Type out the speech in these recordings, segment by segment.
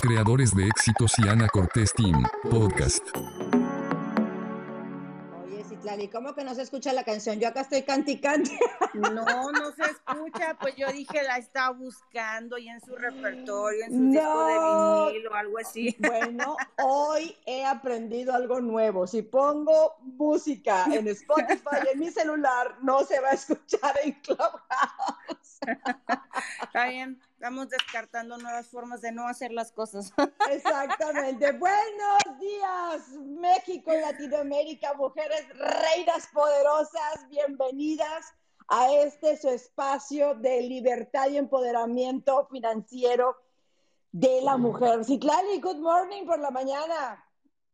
creadores de éxitos y Ana Cortés Team, podcast. Oye, Citlali, ¿cómo que no se escucha la canción? Yo acá estoy canti No, no se escucha, pues yo dije la está buscando y en su repertorio, en su disco de vinilo o algo así. Bueno, hoy he aprendido algo nuevo. Si pongo música en Spotify en mi celular, no se va a escuchar en Clubhouse. Está bien, estamos descartando nuevas formas de no hacer las cosas. Exactamente. Buenos días, México y Latinoamérica, mujeres reinas poderosas, bienvenidas a este su espacio de libertad y empoderamiento financiero de la mujer. Citlali, good morning por la mañana.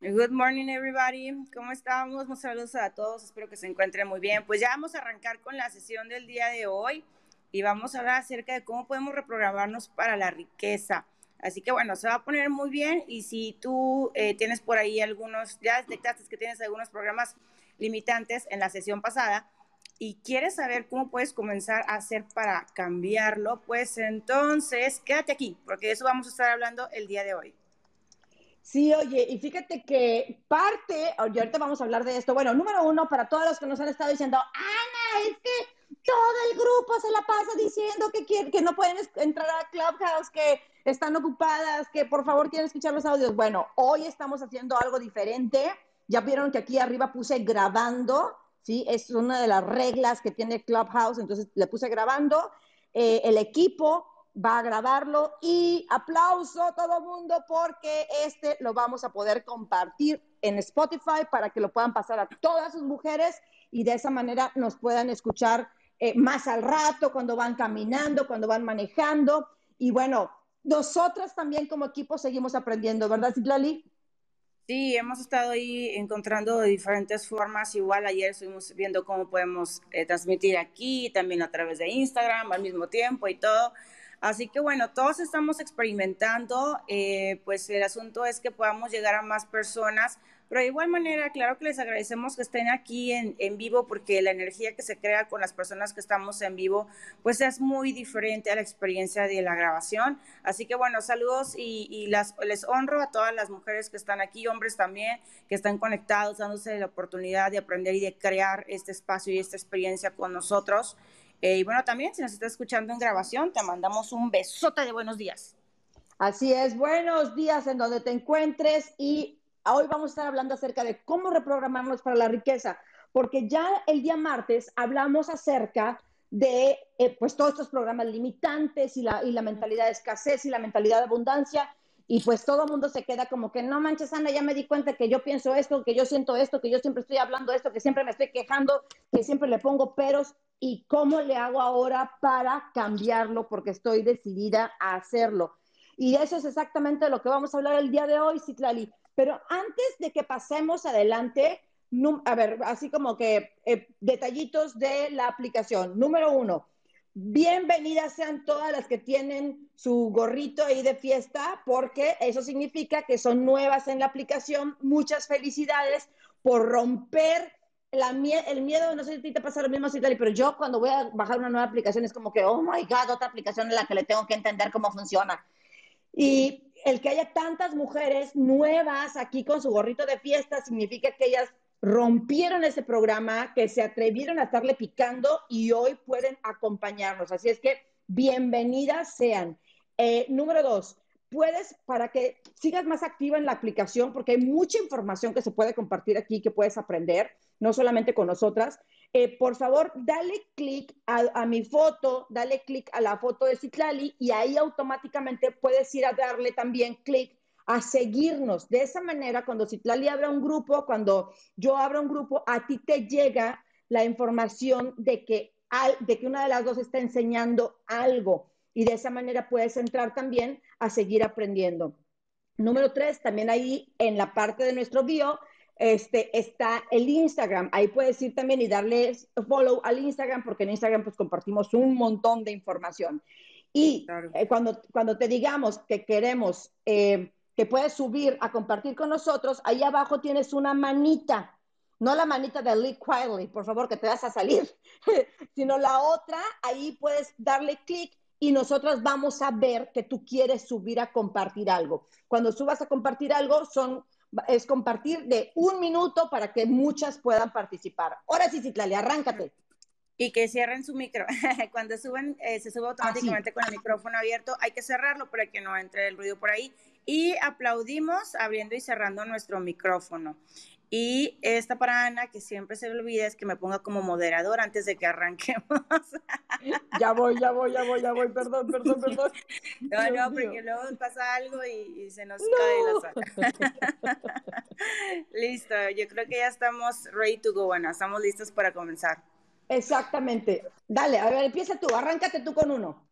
Good morning, everybody. ¿Cómo estamos? Un saludos a todos. Espero que se encuentren muy bien. Pues ya vamos a arrancar con la sesión del día de hoy y vamos a hablar acerca de cómo podemos reprogramarnos para la riqueza. Así que bueno, se va a poner muy bien y si tú eh, tienes por ahí algunos, ya detectaste que tienes algunos programas limitantes en la sesión pasada y quieres saber cómo puedes comenzar a hacer para cambiarlo, pues entonces quédate aquí, porque de eso vamos a estar hablando el día de hoy. Sí, oye, y fíjate que parte, y ahorita vamos a hablar de esto. Bueno, número uno, para todos los que nos han estado diciendo, Ana, es que todo el grupo se la pasa diciendo que, que no pueden entrar a Clubhouse, que están ocupadas, que por favor quieren escuchar los audios. Bueno, hoy estamos haciendo algo diferente. Ya vieron que aquí arriba puse grabando, ¿sí? Es una de las reglas que tiene Clubhouse, entonces le puse grabando. Eh, el equipo va a grabarlo y aplauso todo mundo porque este lo vamos a poder compartir en Spotify para que lo puedan pasar a todas sus mujeres y de esa manera nos puedan escuchar eh, más al rato, cuando van caminando, cuando van manejando. Y bueno, nosotras también como equipo seguimos aprendiendo, ¿verdad, Citlali? Sí, hemos estado ahí encontrando diferentes formas. Igual ayer estuvimos viendo cómo podemos eh, transmitir aquí, también a través de Instagram al mismo tiempo y todo. Así que bueno, todos estamos experimentando, eh, pues el asunto es que podamos llegar a más personas pero de igual manera, claro que les agradecemos que estén aquí en, en, vivo porque la energía que se crea con las personas que estamos en vivo, pues es muy diferente a la experiencia de la grabación. Así que bueno, saludos y, les honro a todas las mujeres que están aquí, hombres también, que están conectados, dándose la oportunidad de aprender y de crear este espacio y esta experiencia con nosotros. Eh, y bueno, también si nos está escuchando en grabación, te mandamos un besote de buenos días. Así es, buenos días en donde te encuentres y Hoy vamos a estar hablando acerca de cómo reprogramarnos para la riqueza, porque ya el día martes hablamos acerca de eh, pues todos estos programas limitantes y la, y la mentalidad de escasez y la mentalidad de abundancia. Y pues todo el mundo se queda como que no manches, Ana, ya me di cuenta que yo pienso esto, que yo siento esto, que yo siempre estoy hablando esto, que siempre me estoy quejando, que siempre le pongo peros. ¿Y cómo le hago ahora para cambiarlo? Porque estoy decidida a hacerlo. Y eso es exactamente lo que vamos a hablar el día de hoy, Citlali. Pero antes de que pasemos adelante, a ver, así como que eh, detallitos de la aplicación. Número uno, bienvenidas sean todas las que tienen su gorrito ahí de fiesta, porque eso significa que son nuevas en la aplicación. Muchas felicidades por romper el miedo, no sé si te pasa lo mismo, Citali, pero yo cuando voy a bajar una nueva aplicación es como que, oh my God, otra aplicación en la que le tengo que entender cómo funciona. Y el que haya tantas mujeres nuevas aquí con su gorrito de fiesta significa que ellas rompieron ese programa, que se atrevieron a estarle picando y hoy pueden acompañarnos. Así es que bienvenidas sean. Eh, número dos, puedes, para que sigas más activa en la aplicación, porque hay mucha información que se puede compartir aquí, que puedes aprender, no solamente con nosotras, eh, por favor, dale clic a, mi foto, dale clic a la foto de Citlali y ahí automáticamente puedes ir a darle también clic a seguirnos. De esa manera, cuando Citlali abra un grupo, cuando yo abra un grupo, a ti te llega la información de que, de que una de las dos está enseñando algo y de esa manera puedes entrar también a seguir aprendiendo. Número tres, también ahí en la parte de nuestro bio este, está el Instagram. Ahí puedes ir también y darle follow al Instagram, porque en Instagram pues compartimos un montón de información. Y eh, cuando, cuando te digamos que queremos eh, que puedes subir a compartir con nosotros, ahí abajo tienes una manita, no la manita de Lee Quietly, por favor, que te vas a salir, sino la otra, ahí puedes darle clic y nosotros vamos a ver que tú quieres subir a compartir algo. Cuando subas a compartir algo, son, es compartir de un minuto para que muchas puedan participar. Ahora sí, Citlali, arráncate. Y que cierren su micro. Cuando suben, eh, se sube automáticamente con el micrófono abierto. Hay que cerrarlo para que no entre el ruido por ahí. Y aplaudimos abriendo y cerrando nuestro micrófono. Y esta para Ana, que siempre se le olvida, es que me ponga como moderador antes de que arranquemos. ya voy, ya voy, ya voy, ya voy, perdón, perdón, perdón. No, no, porque luego pasa algo y, se nos cae la sala. Listo, yo creo que ya estamos ready to go, Ana, estamos listos para comenzar. Exactamente. Dale, a ver, empieza tú, arráncate tú con uno.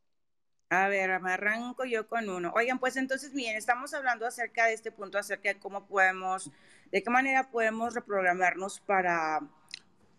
A ver, me arranco yo con uno. Oigan, pues entonces, bien, estamos hablando acerca de este punto, acerca de cómo podemos ¿De qué manera podemos reprogramarnos para,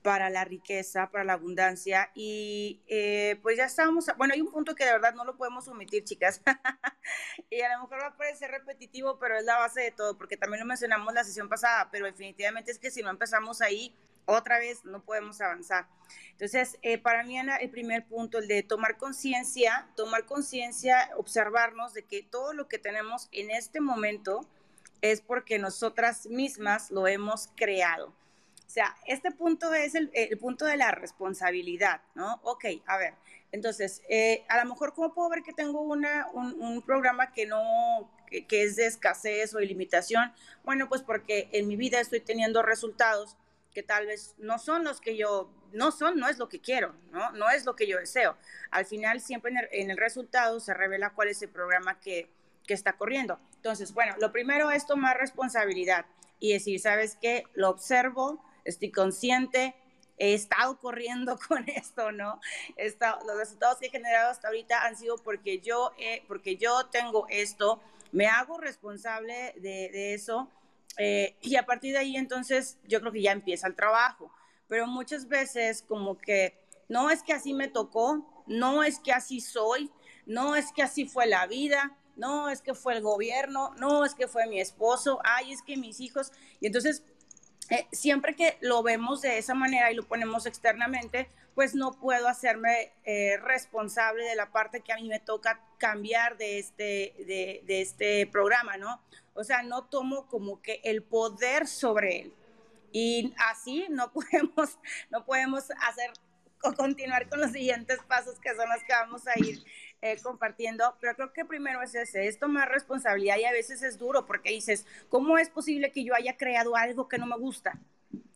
para la riqueza, para la abundancia? Y eh, pues ya estamos, bueno, hay un punto que de verdad no lo podemos omitir, chicas. y a lo mejor va a parecer repetitivo, pero es la base de todo, porque también lo mencionamos la sesión pasada, pero definitivamente es que si no empezamos ahí, otra vez no podemos avanzar. Entonces, eh, para mí, Ana, el primer punto, el de tomar conciencia, tomar conciencia, observarnos de que todo lo que tenemos en este momento, es porque nosotras mismas lo hemos creado. O sea, este punto es el, punto de la responsabilidad, ¿no? Ok, a ver, entonces, eh, a lo mejor, ¿cómo puedo ver que tengo una, un, programa que no, que, que, es de escasez o de limitación? Bueno, pues porque en mi vida estoy teniendo resultados que tal vez no son los que yo, no son, no es lo que quiero, ¿no? No es lo que yo deseo. Al final, siempre en el, resultado se revela cuál es el programa que, que está corriendo. Entonces, bueno, lo primero es tomar responsabilidad y decir, ¿sabes qué? Lo observo, estoy consciente, he estado corriendo con esto, ¿no? los resultados que he generado hasta ahorita han sido porque yo, porque yo tengo esto, me hago responsable de, eso eh, y a partir de ahí entonces yo creo que ya empieza el trabajo. Pero muchas veces como que no es que así me tocó, no es que así soy, no es que así fue la vida, no, es que fue el gobierno, no, es que fue mi esposo, ay, es que mis hijos. Y entonces, eh, siempre que lo vemos de esa manera y lo ponemos externamente, pues no puedo hacerme eh, responsable de la parte que a mí me toca cambiar de este, de, este programa, ¿no? O sea, no tomo como que el poder sobre él. Y así no podemos, no podemos hacer o continuar con los siguientes pasos que son los que vamos a ir eh, compartiendo, pero creo que primero es ese, es tomar responsabilidad y a veces es duro porque dices, ¿cómo es posible que yo haya creado algo que no me gusta?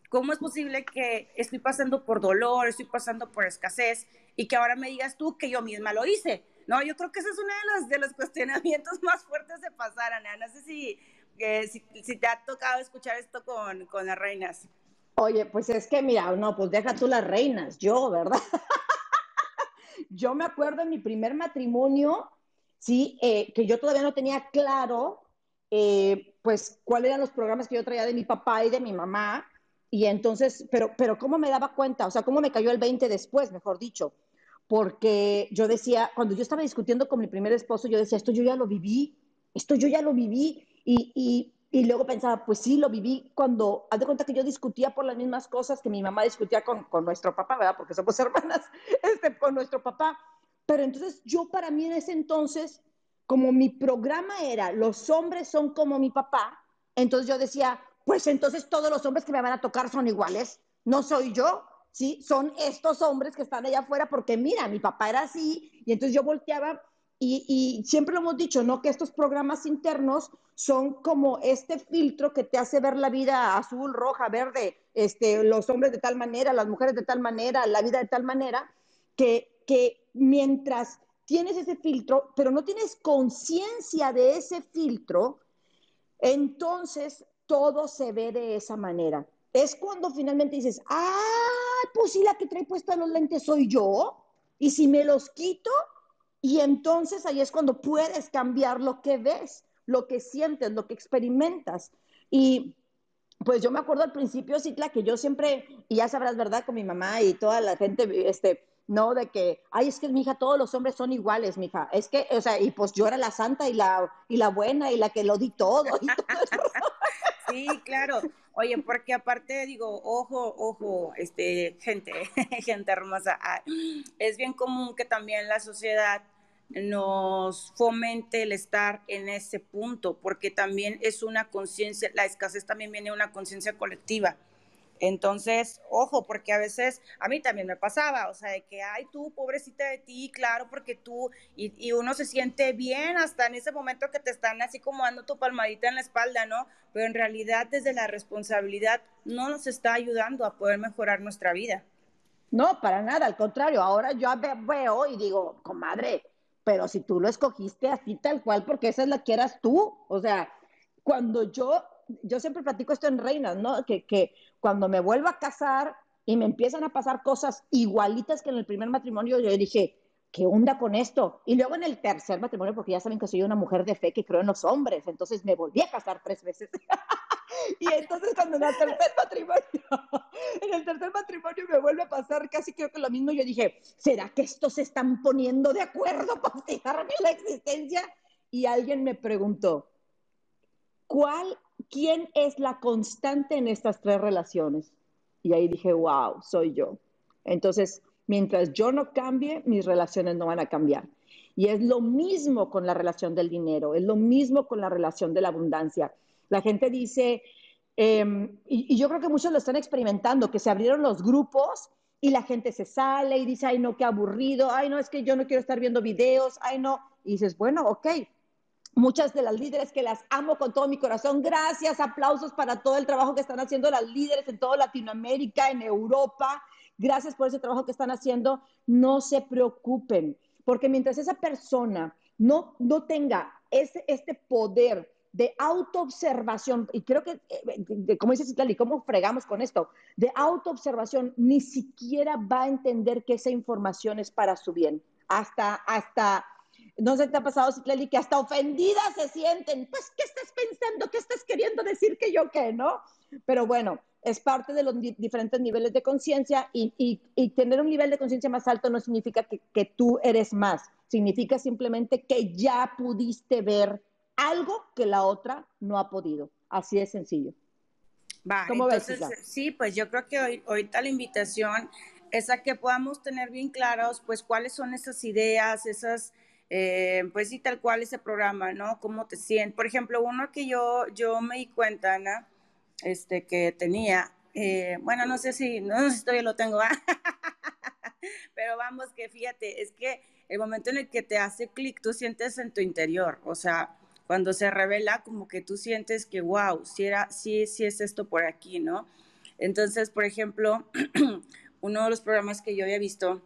¿Cómo es posible que estoy pasando por dolor, estoy pasando por escasez y que ahora me digas tú que yo misma lo hice? No, yo creo que ese es uno de los, de los cuestionamientos más fuertes de pasar, Ana. No sé si, eh, si, si, te ha tocado escuchar esto con, con las reinas. Oye, pues es que mira, no, pues deja tú las reinas, yo, ¿verdad? yo me acuerdo en mi primer matrimonio, sí, eh, que yo todavía no tenía claro, eh, pues, cuáles eran los programas que yo traía de mi papá y de mi mamá. Y entonces, pero, pero ¿cómo me daba cuenta? O sea, ¿cómo me cayó el 20 después, mejor dicho? Porque yo decía, cuando yo estaba discutiendo con mi primer esposo, yo decía, esto yo ya lo viví, esto yo ya lo viví. Y, y, y luego pensaba, pues sí, lo viví cuando, haz de cuenta que yo discutía por las mismas cosas que mi mamá discutía con, con nuestro papá, ¿verdad? Porque somos hermanas, este, con nuestro papá. Pero entonces yo para mí en ese entonces, como mi programa era, los hombres son como mi papá, entonces yo decía, pues entonces todos los hombres que me van a tocar son iguales, no soy yo, ¿sí? Son estos hombres que están allá afuera porque mira, mi papá era así, y entonces yo volteaba y, siempre lo hemos dicho, ¿no? Que estos programas internos son como este filtro que te hace ver la vida azul, roja, verde, este, los hombres de tal manera, las mujeres de tal manera, la vida de tal manera, que, que mientras tienes ese filtro, pero no tienes conciencia de ese filtro, entonces todo se ve de esa manera. Es cuando finalmente dices, ah, pues sí, la que trae puesta los lentes soy yo, y si me los quito, y entonces ahí es cuando puedes cambiar lo que ves, lo que sientes, lo que experimentas. Y pues yo me acuerdo al principio, Citla, que yo siempre, y ya sabrás, ¿verdad? Con mi mamá y toda la gente, este, no, de que, ay, es que mi hija, todos los hombres son iguales, mi hija. Es que, o sea, y pues yo era la santa y la, y la buena y la que lo di todo. Y todo Sí, claro. Oye, porque aparte digo, ojo, ojo, este, gente, gente hermosa, ah, es bien común que también la sociedad nos fomente el estar en ese punto, porque también es una conciencia, la escasez también viene de una conciencia colectiva. Entonces, ojo, porque a veces a mí también me pasaba, o sea, de que, ay, tú, pobrecita de ti, claro, porque tú, y, y, uno se siente bien hasta en ese momento que te están así como dando tu palmadita en la espalda, ¿no? Pero en realidad desde la responsabilidad no nos está ayudando a poder mejorar nuestra vida. No, para nada, al contrario, ahora yo veo y digo, comadre, pero si tú lo escogiste así tal cual, porque esa es la que eras tú, o sea, cuando yo yo siempre platico esto en Reinas, ¿no? Que, que cuando me vuelvo a casar y me empiezan a pasar cosas igualitas que en el primer matrimonio, yo dije, ¿qué onda con esto? Y luego en el tercer matrimonio, porque ya saben que soy una mujer de fe que creo en los hombres, entonces me volví a casar tres veces. y entonces cuando en el tercer matrimonio, en el tercer matrimonio me vuelve a pasar casi creo que lo mismo, yo dije, ¿será que estos se están poniendo de acuerdo para fijarme la existencia? Y alguien me preguntó, ¿cuál ¿quién es la constante en estas tres relaciones? Y ahí dije, wow, soy yo. Entonces, mientras yo no cambie, mis relaciones no van a cambiar. Y es lo mismo con la relación del dinero, es lo mismo con la relación de la abundancia. La gente dice, eh, y, y, yo creo que muchos lo están experimentando, que se abrieron los grupos y la gente se sale y dice, ay, no, qué aburrido, ay, no, es que yo no quiero estar viendo videos, ay, no. Y dices, bueno, ok, muchas de las líderes que las amo con todo mi corazón. Gracias, aplausos para todo el trabajo que están haciendo las líderes en toda Latinoamérica, en Europa. Gracias por ese trabajo que están haciendo. No se preocupen, porque mientras esa persona no, no tenga ese, este poder de autoobservación, y creo que, eh, como dice Citlali, ¿cómo fregamos con esto? De autoobservación, ni siquiera va a entender que esa información es para su bien. Hasta, hasta no sé qué te ha pasado, Citlali, que hasta ofendidas se sienten. Pues, ¿qué estás pensando? ¿Qué estás queriendo decir que yo qué, no? Pero bueno, es parte de los di diferentes niveles de conciencia y, y, y, tener un nivel de conciencia más alto no significa que, que, tú eres más, significa simplemente que ya pudiste ver algo que la otra no ha podido. Así de sencillo. Va, ¿Cómo entonces, ves, sí, pues yo creo que hoy, ahorita la invitación es a que podamos tener bien claros, pues, cuáles son esas ideas, esas eh, pues sí, tal cual ese programa, ¿no? ¿Cómo te sientes? Por ejemplo, uno que yo, yo me di cuenta, Ana, este, que tenía, eh, bueno, no sé si, no sé si todavía lo tengo, pero vamos, que fíjate, es que el momento en el que te hace clic, tú sientes en tu interior, o sea, cuando se revela, como que tú sientes que, wow, si era, sí, sí es esto por aquí, ¿no? Entonces, por ejemplo, uno de los programas que yo había visto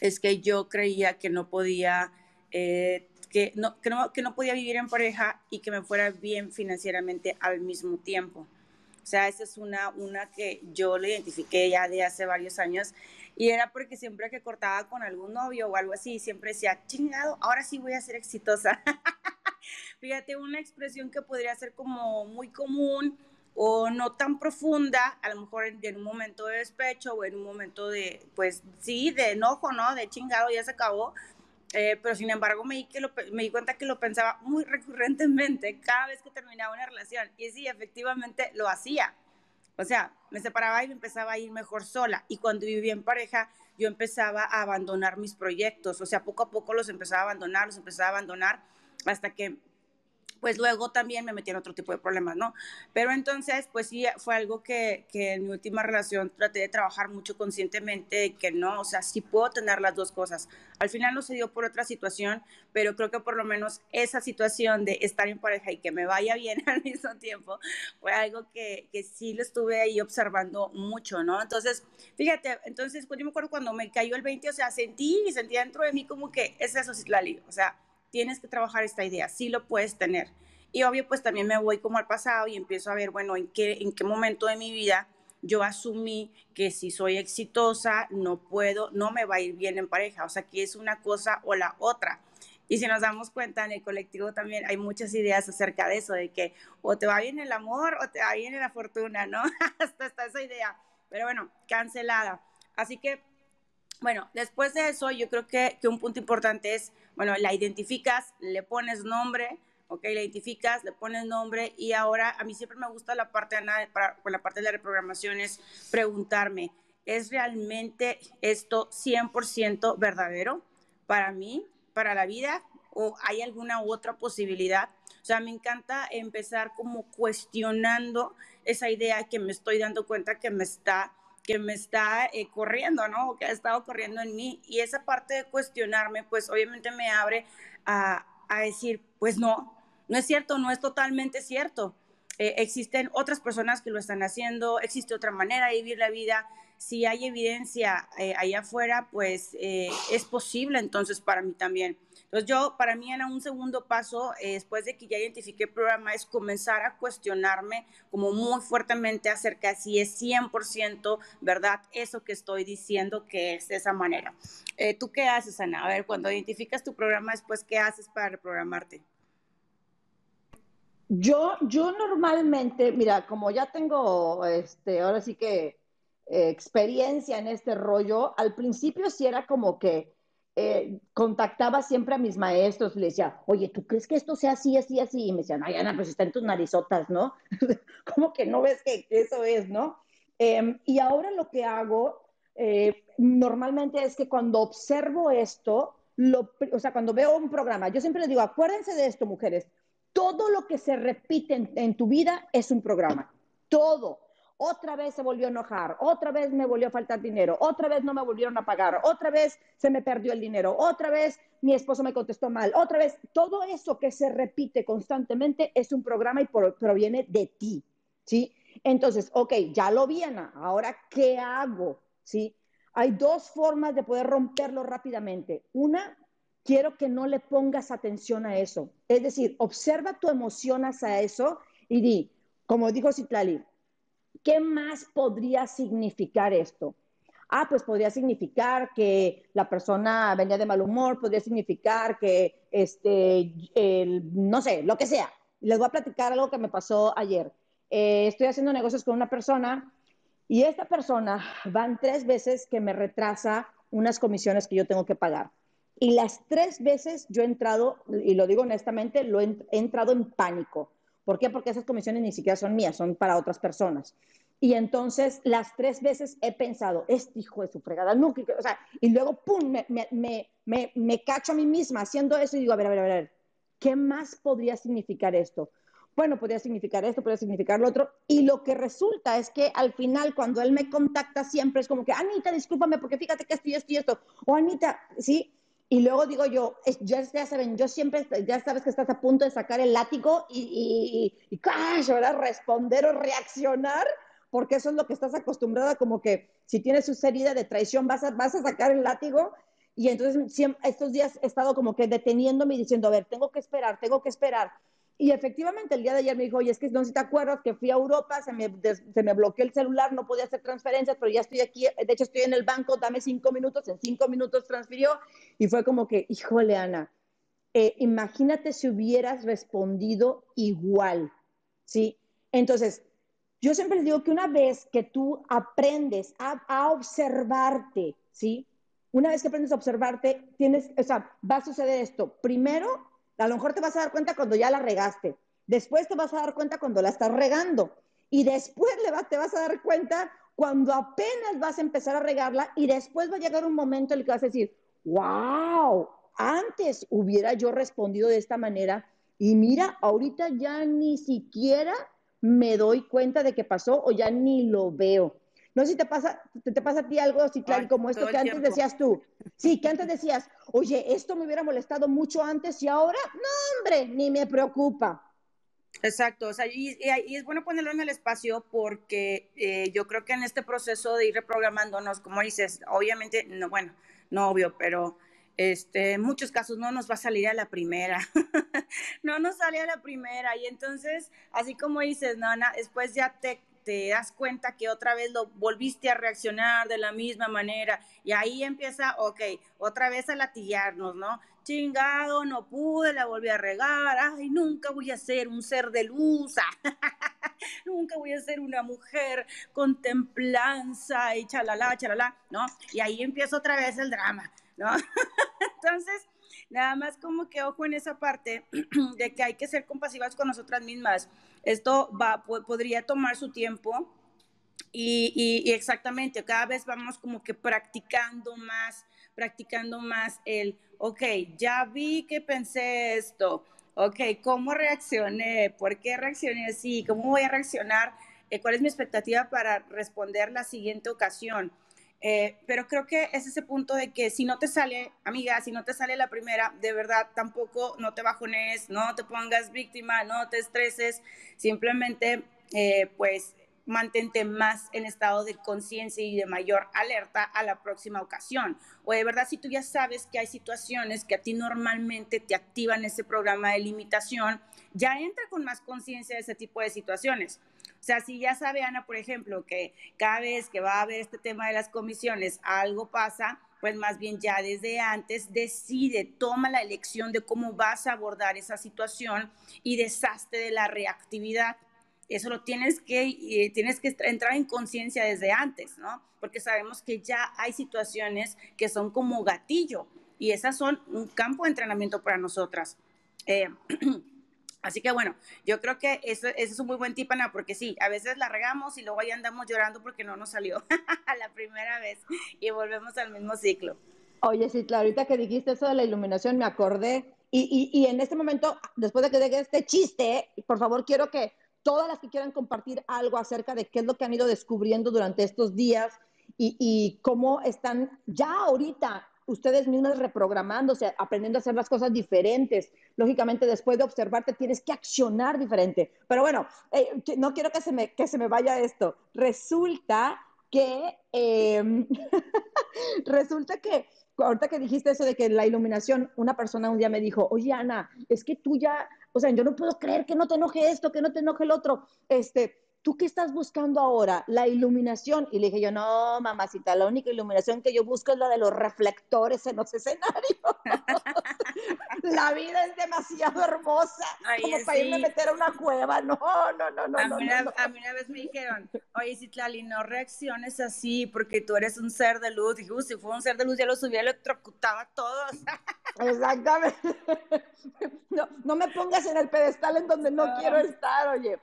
es que yo creía que no podía eh, que, no, que, no, que no podía vivir en pareja y que me fuera bien financieramente al mismo tiempo. O sea, esa es una, una que yo le identifiqué ya de hace varios años y era porque siempre que cortaba con algún novio o algo así, siempre decía, chingado, ahora sí voy a ser exitosa. Fíjate, una expresión que podría ser como muy común o no tan profunda, a lo mejor en, en, un momento de despecho o en un momento de, pues sí, de enojo, ¿no? De chingado, ya se acabó, eh, pero sin embargo me di, cuenta que lo pensaba muy recurrentemente cada vez que terminaba una relación. Y sí, efectivamente lo hacía. O sea, me separaba y me empezaba a ir mejor sola. Y cuando vivía en pareja, yo empezaba a abandonar mis proyectos. O sea, poco a poco los empezaba a abandonar, los empezaba a abandonar hasta que pues luego también me metí en otro tipo de problemas, ¿no? Pero entonces, pues sí, fue algo que, que en mi última relación traté de trabajar mucho conscientemente, que no, o sea, sí puedo tener las dos cosas. Al final no se dio por otra situación, pero creo que por lo menos esa situación de estar en pareja y que me vaya bien al mismo tiempo, fue algo que, que sí lo estuve ahí observando mucho, ¿no? Entonces, fíjate, entonces, yo me acuerdo cuando me cayó el 20, o sea, sentí y sentí dentro de mí como que es eso, Citlali, o sea, tienes que trabajar esta idea, sí lo puedes tener. Y obvio, pues también me voy como al pasado y empiezo a ver, bueno, en qué, en qué momento de mi vida yo asumí que si soy exitosa, no puedo, no me va a ir bien en pareja. O sea, que es una cosa o la otra. Y si nos damos cuenta, en el colectivo también hay muchas ideas acerca de eso, de que o te va bien el amor o te va bien en la fortuna, ¿no? Hasta está esa idea. Pero bueno, cancelada. Así que bueno, después de eso, yo creo que, un punto importante es, bueno, la identificas, le pones nombre, ok, la identificas, le pones nombre y ahora a mí siempre me gusta la parte, con la parte de la reprogramación es preguntarme, ¿es realmente esto 100% verdadero para mí? para la vida o hay alguna otra posibilidad. O sea, me encanta empezar como cuestionando esa idea que me estoy dando cuenta que me está que me está eh, corriendo, ¿no? Que ha estado corriendo en mí. Y esa parte de cuestionarme, pues obviamente me abre a, a decir, pues no, no es cierto, no es totalmente cierto. Eh, existen otras personas que lo están haciendo, existe otra manera de vivir la vida. Si hay evidencia eh, allá afuera, pues es posible entonces para mí también. Entonces yo, para mí era un segundo paso, eh, después de que ya identifiqué el programa, es comenzar a cuestionarme como muy fuertemente acerca de si es 100% verdad eso que estoy diciendo que es de esa manera. Eh, ¿Tú qué haces, Ana? A ver, cuando identificas tu programa, después, ¿qué haces para reprogramarte? Yo, yo normalmente, mira, como ya tengo, este, ahora sí que eh, experiencia en este rollo, al principio sí era como que eh, contactaba siempre a mis maestros y les decía, oye, ¿tú crees que esto sea así, así, así? Y me decían, ay, Ana, pues está en tus narizotas, ¿no? ¿Cómo que no ves que eso es, no? Em, y ahora lo que hago eh, normalmente es que cuando observo esto, o sea, cuando veo un programa, yo siempre les digo, acuérdense de esto, mujeres, todo lo que se repite en tu vida es un programa, todo otra vez se volvió a enojar, otra vez me volvió a faltar dinero, otra vez no me volvieron a pagar, otra vez se me perdió el dinero, otra vez mi esposo me contestó mal, otra vez, todo eso que se repite constantemente es un programa y proviene de ti, ¿sí? Entonces, ok, ya lo vi, ahora, ¿qué hago? ¿Sí? Hay dos formas de poder romperlo rápidamente. Una, quiero que no le pongas atención a eso. Es decir, observa tu emoción hacia eso y di, como dijo Citlali, ¿Qué más podría significar esto? Ah, pues podría significar que la persona venía de mal humor, podría significar que, este, no sé, lo que sea. Les voy a platicar algo que me pasó ayer. Eh, estoy haciendo negocios con una persona y esta persona van tres veces que me retrasa unas comisiones que yo tengo que pagar. Y las tres veces yo he entrado, y lo digo honestamente, lo he entrado en pánico. ¿Por qué? Porque esas comisiones ni siquiera son mías, son para otras personas. Y entonces las tres veces he pensado, este hijo de su fregada, no, o sea, y luego, ¡pum!, me, me, cacho a mí misma haciendo eso y digo, a ver, a ver, a ver, ¿qué más podría significar esto? Bueno, podría significar esto, podría significar lo otro. Y lo que resulta es que al final, cuando él me contacta siempre, es como que, Anita, discúlpame, porque fíjate que esto y esto y esto. O Anita, ¿sí? Y luego digo yo, ya, ya, saben, yo siempre, ya sabes que estás a punto de sacar el látigo y, y, y, ¿verdad? Responder o reaccionar, porque eso es lo que estás acostumbrada, como que si tienes su herida de traición vas a, vas a sacar el látigo. Y entonces estos días he estado como que deteniéndome y diciendo, a ver, tengo que esperar, tengo que esperar. Y efectivamente el día de ayer me dijo, oye, es que no sé si te acuerdas que fui a Europa, se me, se me bloqueó el celular, no podía hacer transferencias, pero ya estoy aquí, de hecho estoy en el banco, dame cinco minutos, en cinco minutos transfirió y fue como que, híjole, Ana, eh, imagínate si hubieras respondido igual, ¿sí? Entonces, yo siempre digo que una vez que tú aprendes a, a observarte, ¿sí? Una vez que aprendes a observarte, tienes, o sea, va a suceder esto. Primero, a lo mejor te vas a dar cuenta cuando ya la regaste. Después te vas a dar cuenta cuando la estás regando. Y después te vas a dar cuenta cuando apenas vas a empezar a regarla. Y después va a llegar un momento en el que vas a decir, wow, antes hubiera yo respondido de esta manera. Y mira, ahorita ya ni siquiera me doy cuenta de que pasó o ya ni lo veo. No sé si te pasa, te, pasa a ti algo así, claro, como esto que antes decías tú. Sí, que antes decías, oye, esto me hubiera molestado mucho antes y ahora, no, hombre, ni me preocupa. Exacto, o sea, y, es bueno ponerlo en el espacio porque eh, yo creo que en este proceso de ir reprogramándonos, como dices, obviamente, no, bueno, no obvio, pero este, en muchos casos no nos va a salir a la primera, no nos sale a la primera y entonces, así como dices, no, después ya te te das cuenta que otra vez lo volviste a reaccionar de la misma manera y ahí empieza, ok, otra vez a latillarnos, ¿no? Chingado, no pude, la volví a regar, ay, nunca voy a ser un ser de luz, nunca voy a ser una mujer con templanza y chalala, chalala, ¿no? Y ahí empieza otra vez el drama, ¿no? Entonces, nada más como que ojo en esa parte de que hay que ser compasivas con nosotras mismas esto va, podría tomar su tiempo y, exactamente, cada vez vamos como que practicando más practicando más el, ok, ya vi que pensé esto, ok, ¿cómo reaccioné? ¿Por qué reaccioné así? ¿Cómo voy a reaccionar? Eh, ¿Cuál es mi expectativa para responder la siguiente ocasión? Eh, pero creo que es ese punto de que si no te sale, amiga, si no te sale la primera, de verdad tampoco no te bajones, no te pongas víctima, no te estreses, simplemente eh, pues mantente más en estado de conciencia y de mayor alerta a la próxima ocasión. O de verdad, si tú ya sabes que hay situaciones que a ti normalmente te activan ese programa de limitación, ya entra con más conciencia de ese tipo de situaciones. Sea, si ya sabe Ana, por ejemplo, que cada vez que va a haber este tema de las comisiones algo pasa, pues más bien ya desde antes decide, toma la elección de cómo vas a abordar esa situación y deshazte de la reactividad. Eso lo tienes que, eh, tienes que entrar en conciencia desde antes, ¿no? Porque sabemos que ya hay situaciones que son como gatillo y esas son un campo de entrenamiento para nosotras. Eh, Así que bueno, yo creo que eso, es un muy buen tip, Ana, porque sí, a veces la regamos y luego ahí andamos llorando porque no nos salió la primera vez y volvemos al mismo ciclo. Oye, sí, ahorita que dijiste eso de la iluminación me acordé y, y, y en este momento, después de que deje este chiste, por favor quiero que todas las que quieran compartir algo acerca de qué es lo que han ido descubriendo durante estos días y, y cómo están ya ahorita ustedes mismos reprogramándose, aprendiendo a hacer las cosas diferentes. Lógicamente, después de observarte, tienes que accionar diferente. Pero bueno, eh, no quiero que se, me, que se me vaya esto. Resulta que, em, resulta que, ahorita que dijiste eso de que la iluminación, una persona un día me dijo, oye, Ana, es que tú ya, o sea, yo no puedo creer que no te enoje esto, que no te enoje el otro. Este, ¿tú qué estás buscando ahora? La iluminación. Y le dije yo, no, mamacita, la única iluminación que yo busco es la de los reflectores en los escenarios. la vida es demasiado hermosa como para irme a meter a una cueva. No, no, no, no. A, mí, una, vez me dijeron, oye, Citlali, no reacciones así porque tú eres un ser de luz. Dije, si fue un ser de luz, ya lo subía, electrocutaba a todos. Exactamente. No, no me pongas en el pedestal en donde no quiero estar, oye.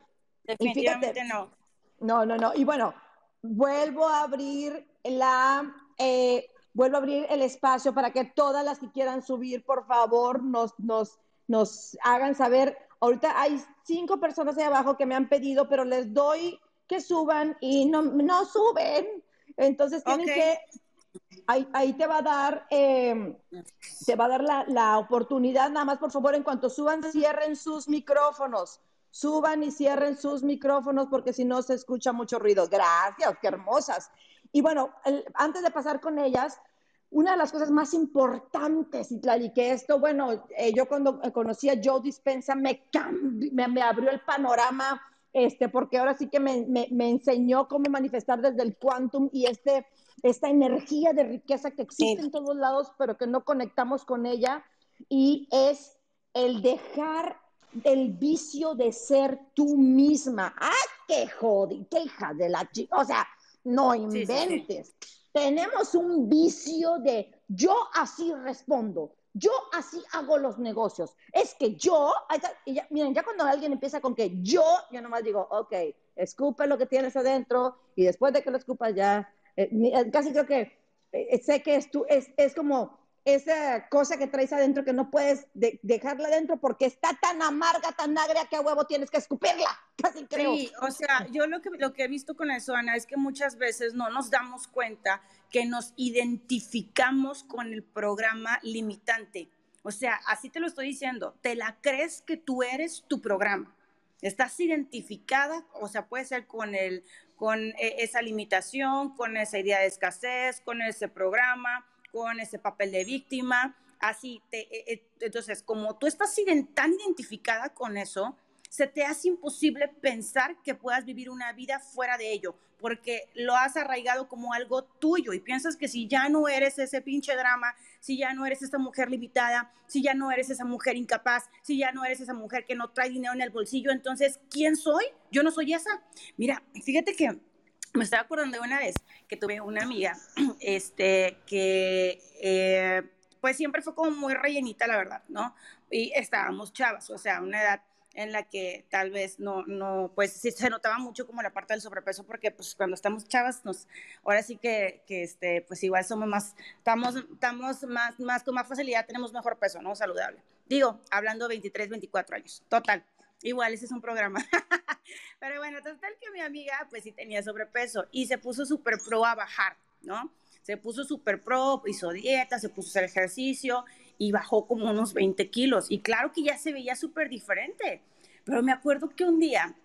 Definitivamente no. No, no, no. Y bueno, vuelvo a abrir la, eh, vuelvo a abrir el espacio para que todas las que quieran subir, por favor, nos, nos, nos hagan saber. Ahorita hay cinco personas ahí abajo que me han pedido, pero les doy que suban y no, no suben. Entonces tienen que, ahí, ahí, te va a dar, eh, te va a dar la, la oportunidad, nada más por favor, en cuanto suban, cierren sus micrófonos suban y cierren sus micrófonos porque si no se escucha mucho ruido. Gracias, qué hermosas. Y bueno, antes de pasar con ellas, una de las cosas más importantes, y que esto, bueno, eh, yo cuando conocí a Joe Dispensa me, me, me, abrió el panorama, este, porque ahora sí que me, me, enseñó cómo manifestar desde el quantum y este, esta energía de riqueza que existe en todos lados, pero que no conectamos con ella, y es el dejar el vicio de ser tú misma. ¡Ah, qué jodi! ¡Qué hija de la chica! O sea, no inventes. Tenemos un vicio de yo así respondo, yo así hago los negocios. Es que yo, miren, ya cuando alguien empieza con que yo, yo nomás digo, ok, escupe lo que tienes adentro y después de que lo escupas ya, eh, eh, casi creo que eh, sé que es, tú, es, es como esa cosa que traes adentro que no puedes dejarla adentro porque está tan amarga, tan agria que a huevo tienes que escupirla, casi creo. Sí, o sea, yo lo que, lo que he visto con eso, Ana, es que muchas veces no nos damos cuenta que nos identificamos con el programa limitante. O sea, así te lo estoy diciendo, te la crees que tú eres tu programa. Estás identificada, o sea, puede ser con el con e, esa limitación, con esa idea de escasez, con ese programa, con ese papel de víctima, así, te, eh, entonces, como tú estás tan identificada con eso, se te hace imposible pensar que puedas vivir una vida fuera de ello, porque lo has arraigado como algo tuyo y piensas que si ya no eres ese pinche drama, si ya no eres esa mujer limitada, si ya no eres esa mujer incapaz, si ya no eres esa mujer que no trae dinero en el bolsillo, entonces, ¿quién soy? Yo no soy esa. Mira, fíjate que me estaba acordando de una vez que tuve una amiga, este, que eh, pues siempre fue como muy rellenita, la verdad, ¿no? Y estábamos chavas, o sea, una edad en la que tal vez no, no, pues sí se notaba mucho como la parte del sobrepeso, porque pues cuando estamos chavas, nos, ahora sí que, que este, pues igual somos más, estamos, estamos más, más con más facilidad, tenemos mejor peso, ¿no? Saludable. Digo, hablando 23, 24 años, total. Igual, ese es un programa. Pero bueno, total que mi amiga, pues sí tenía sobrepeso y se puso súper pro a bajar, ¿no? Se puso súper pro, hizo dieta, se puso a hacer ejercicio y bajó como unos 20 kilos. Y claro que ya se veía súper diferente. Pero me acuerdo que un día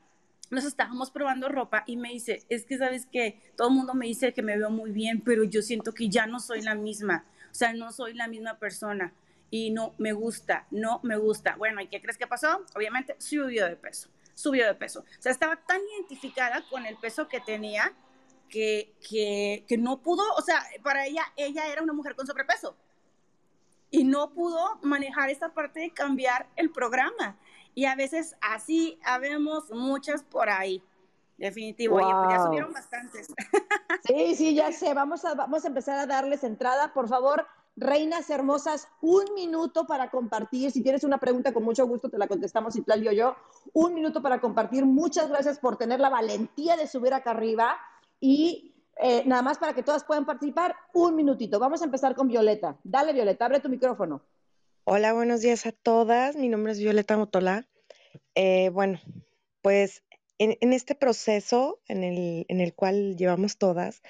nos estábamos probando ropa y me dice, es que sabes que todo el mundo me dice que me veo muy bien, pero yo siento que ya no soy la misma. O sea, no soy la misma persona y no me gusta, no me gusta. Bueno, ¿y qué crees que pasó? Obviamente subió de peso, subió de peso. O sea, estaba tan identificada con el peso que tenía que, que, que no pudo, o sea, para ella, ella era una mujer con sobrepeso y no pudo manejar esta parte de cambiar el programa. Y a veces así habemos muchas por ahí. Definitivo. Oye, pues ya subieron bastantes. Sí, sí, ya sé. Vamos a, vamos a empezar a darles entrada. Por favor, reinas hermosas, un minuto para compartir. Si tienes una pregunta, con mucho gusto te la contestamos, y y yo. Un minuto para compartir. Muchas gracias por tener la valentía de subir acá arriba. Y eh, nada más para que todas puedan participar, un minutito. Vamos a empezar con Violeta. Dale, Violeta, abre tu micrófono. Hola, buenos días a todas. Mi nombre es Violeta Motola. Eh, bueno, pues en, este proceso en el, en el cual llevamos todas,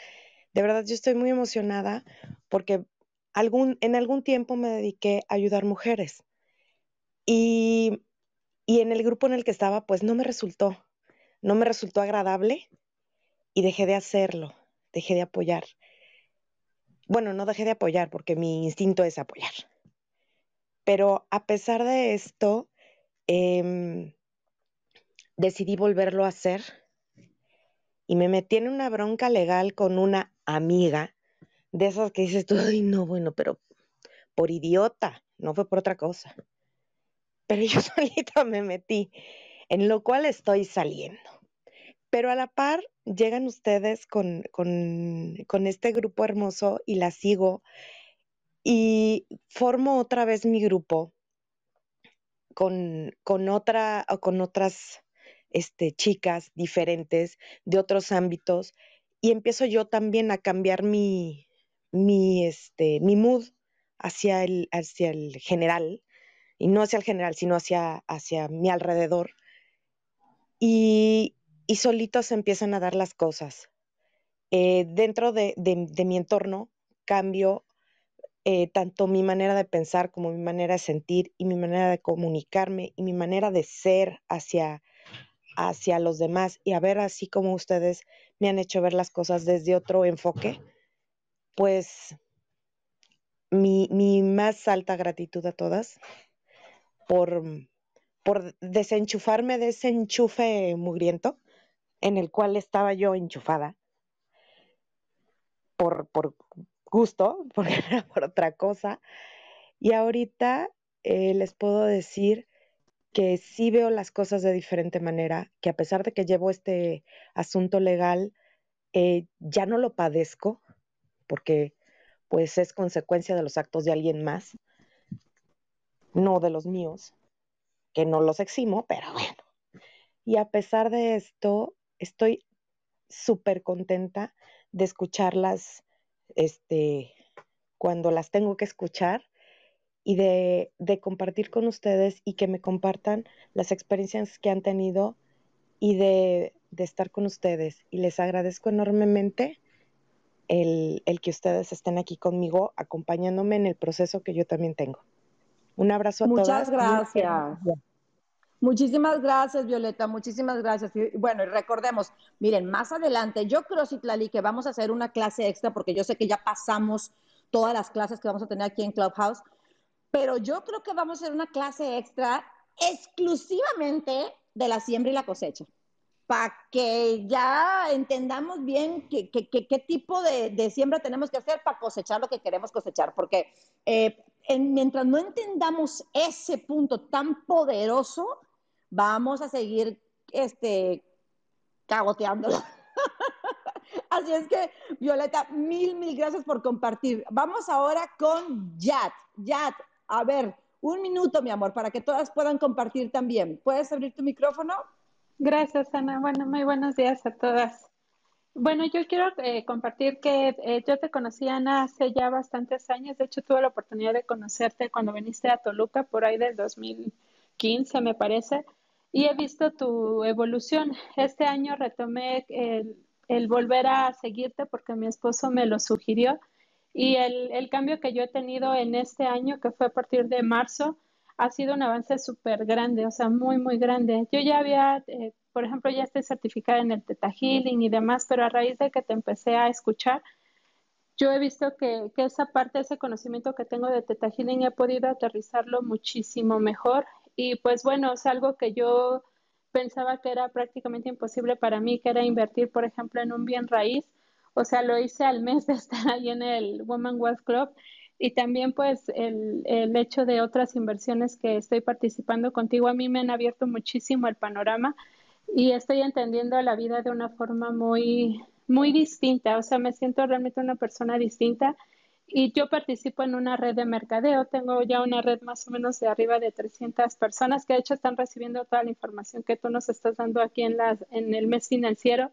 de verdad yo estoy muy emocionada porque en algún tiempo me dediqué a ayudar mujeres. Y, y en el grupo en el que estaba, pues no me resultó, no me resultó agradable y dejé de hacerlo dejé de apoyar. Bueno, no dejé de apoyar porque mi instinto es apoyar. Pero a pesar de esto, em, decidí volverlo a hacer y me metí en una bronca legal con una amiga de esas que dices tú, ay, no, bueno, pero por idiota, no fue por otra cosa. Pero yo solita me metí, en lo cual estoy saliendo. Pero a la par llegan ustedes con, este grupo hermoso y la sigo y formo otra vez mi grupo con, otra con otras este, chicas diferentes de otros ámbitos y empiezo yo también a cambiar mi, mi, este, mi mood hacia el, hacia el general y no hacia el general, sino hacia, hacia mi alrededor. Y, y solitos empiezan a dar las cosas. Eh, dentro de, mi entorno cambio eh, tanto mi manera de pensar como mi manera de sentir y mi manera de comunicarme y mi manera de ser hacia, hacia los demás y a ver así como ustedes me han hecho ver las cosas desde otro enfoque, pues mi, mi más alta gratitud a todas por, por desenchufarme de ese enchufe mugriento en el cual estaba yo enchufada por, por gusto, porque era por otra cosa. Y ahorita eh, les puedo decir que sí veo las cosas de diferente manera, que a pesar de que llevo este asunto legal, eh, ya no lo padezco, porque pues es consecuencia de los actos de alguien más, no de los míos, que no los eximo, pero bueno. Y a pesar de esto, estoy súper contenta de escucharlas este, cuando las tengo que escuchar y de, compartir con ustedes y que me compartan las experiencias que han tenido y de, estar con ustedes. Y les agradezco enormemente el, el, que ustedes estén aquí conmigo, acompañándome en el proceso que yo también tengo. Un abrazo a todas. Muchas gracias. Muchísimas gracias, Violeta, muchísimas gracias. Y bueno, y recordemos, miren, más adelante, yo creo, Citlali, que vamos a hacer una clase extra, porque yo sé que ya pasamos todas las clases que vamos a tener aquí en Clubhouse, pero yo creo que vamos a hacer una clase extra exclusivamente de la siembra y la cosecha, para que ya entendamos bien qué, tipo de, siembra tenemos que hacer para cosechar lo que queremos cosechar, porque eh, mientras no entendamos ese punto tan poderoso, vamos a seguir este, cagoteándolo. Así es que, Violeta, mil, mil gracias por compartir. Vamos ahora con Yat. Yat, a ver, Un minuto, mi amor, para que todas puedan compartir también. ¿Puedes abrir tu micrófono? Gracias, Ana. Bueno, muy buenos días a todas. Bueno, yo quiero eh, compartir que eh, yo te conocí, Ana, hace ya bastantes años. De hecho, tuve la oportunidad de conocerte cuando viniste a Toluca, por ahí del 2015, me parece, y he visto tu evolución. Este año retomé el, volver a seguirte porque mi esposo me lo sugirió y el cambio que yo he tenido en este año, que fue a partir de marzo, ha sido un avance súper grande, o sea, muy, muy grande. Yo ya había eh, por ejemplo, ya estoy certificada en el Teta Healing y demás, pero a raíz de que te empecé a escuchar, yo he visto que, que esa parte, ese conocimiento que tengo de Teta Healing, he podido aterrizarlo muchísimo mejor. Y pues bueno, es algo que yo pensaba que era prácticamente imposible para mí, que era invertir, por ejemplo, en un bien raíz. O sea, lo hice al mes de estar ahí en el Woman Wealth Club y también pues el, el, hecho de otras inversiones que estoy participando contigo a mí me han abierto muchísimo el panorama y estoy entendiendo la vida de una forma muy, muy distinta, o sea, me siento realmente una persona distinta y yo participo en una red de mercadeo, tengo ya una red más o menos de arriba de 300 personas que de hecho están recibiendo toda la información que tú nos estás dando aquí en, las, en el mes financiero.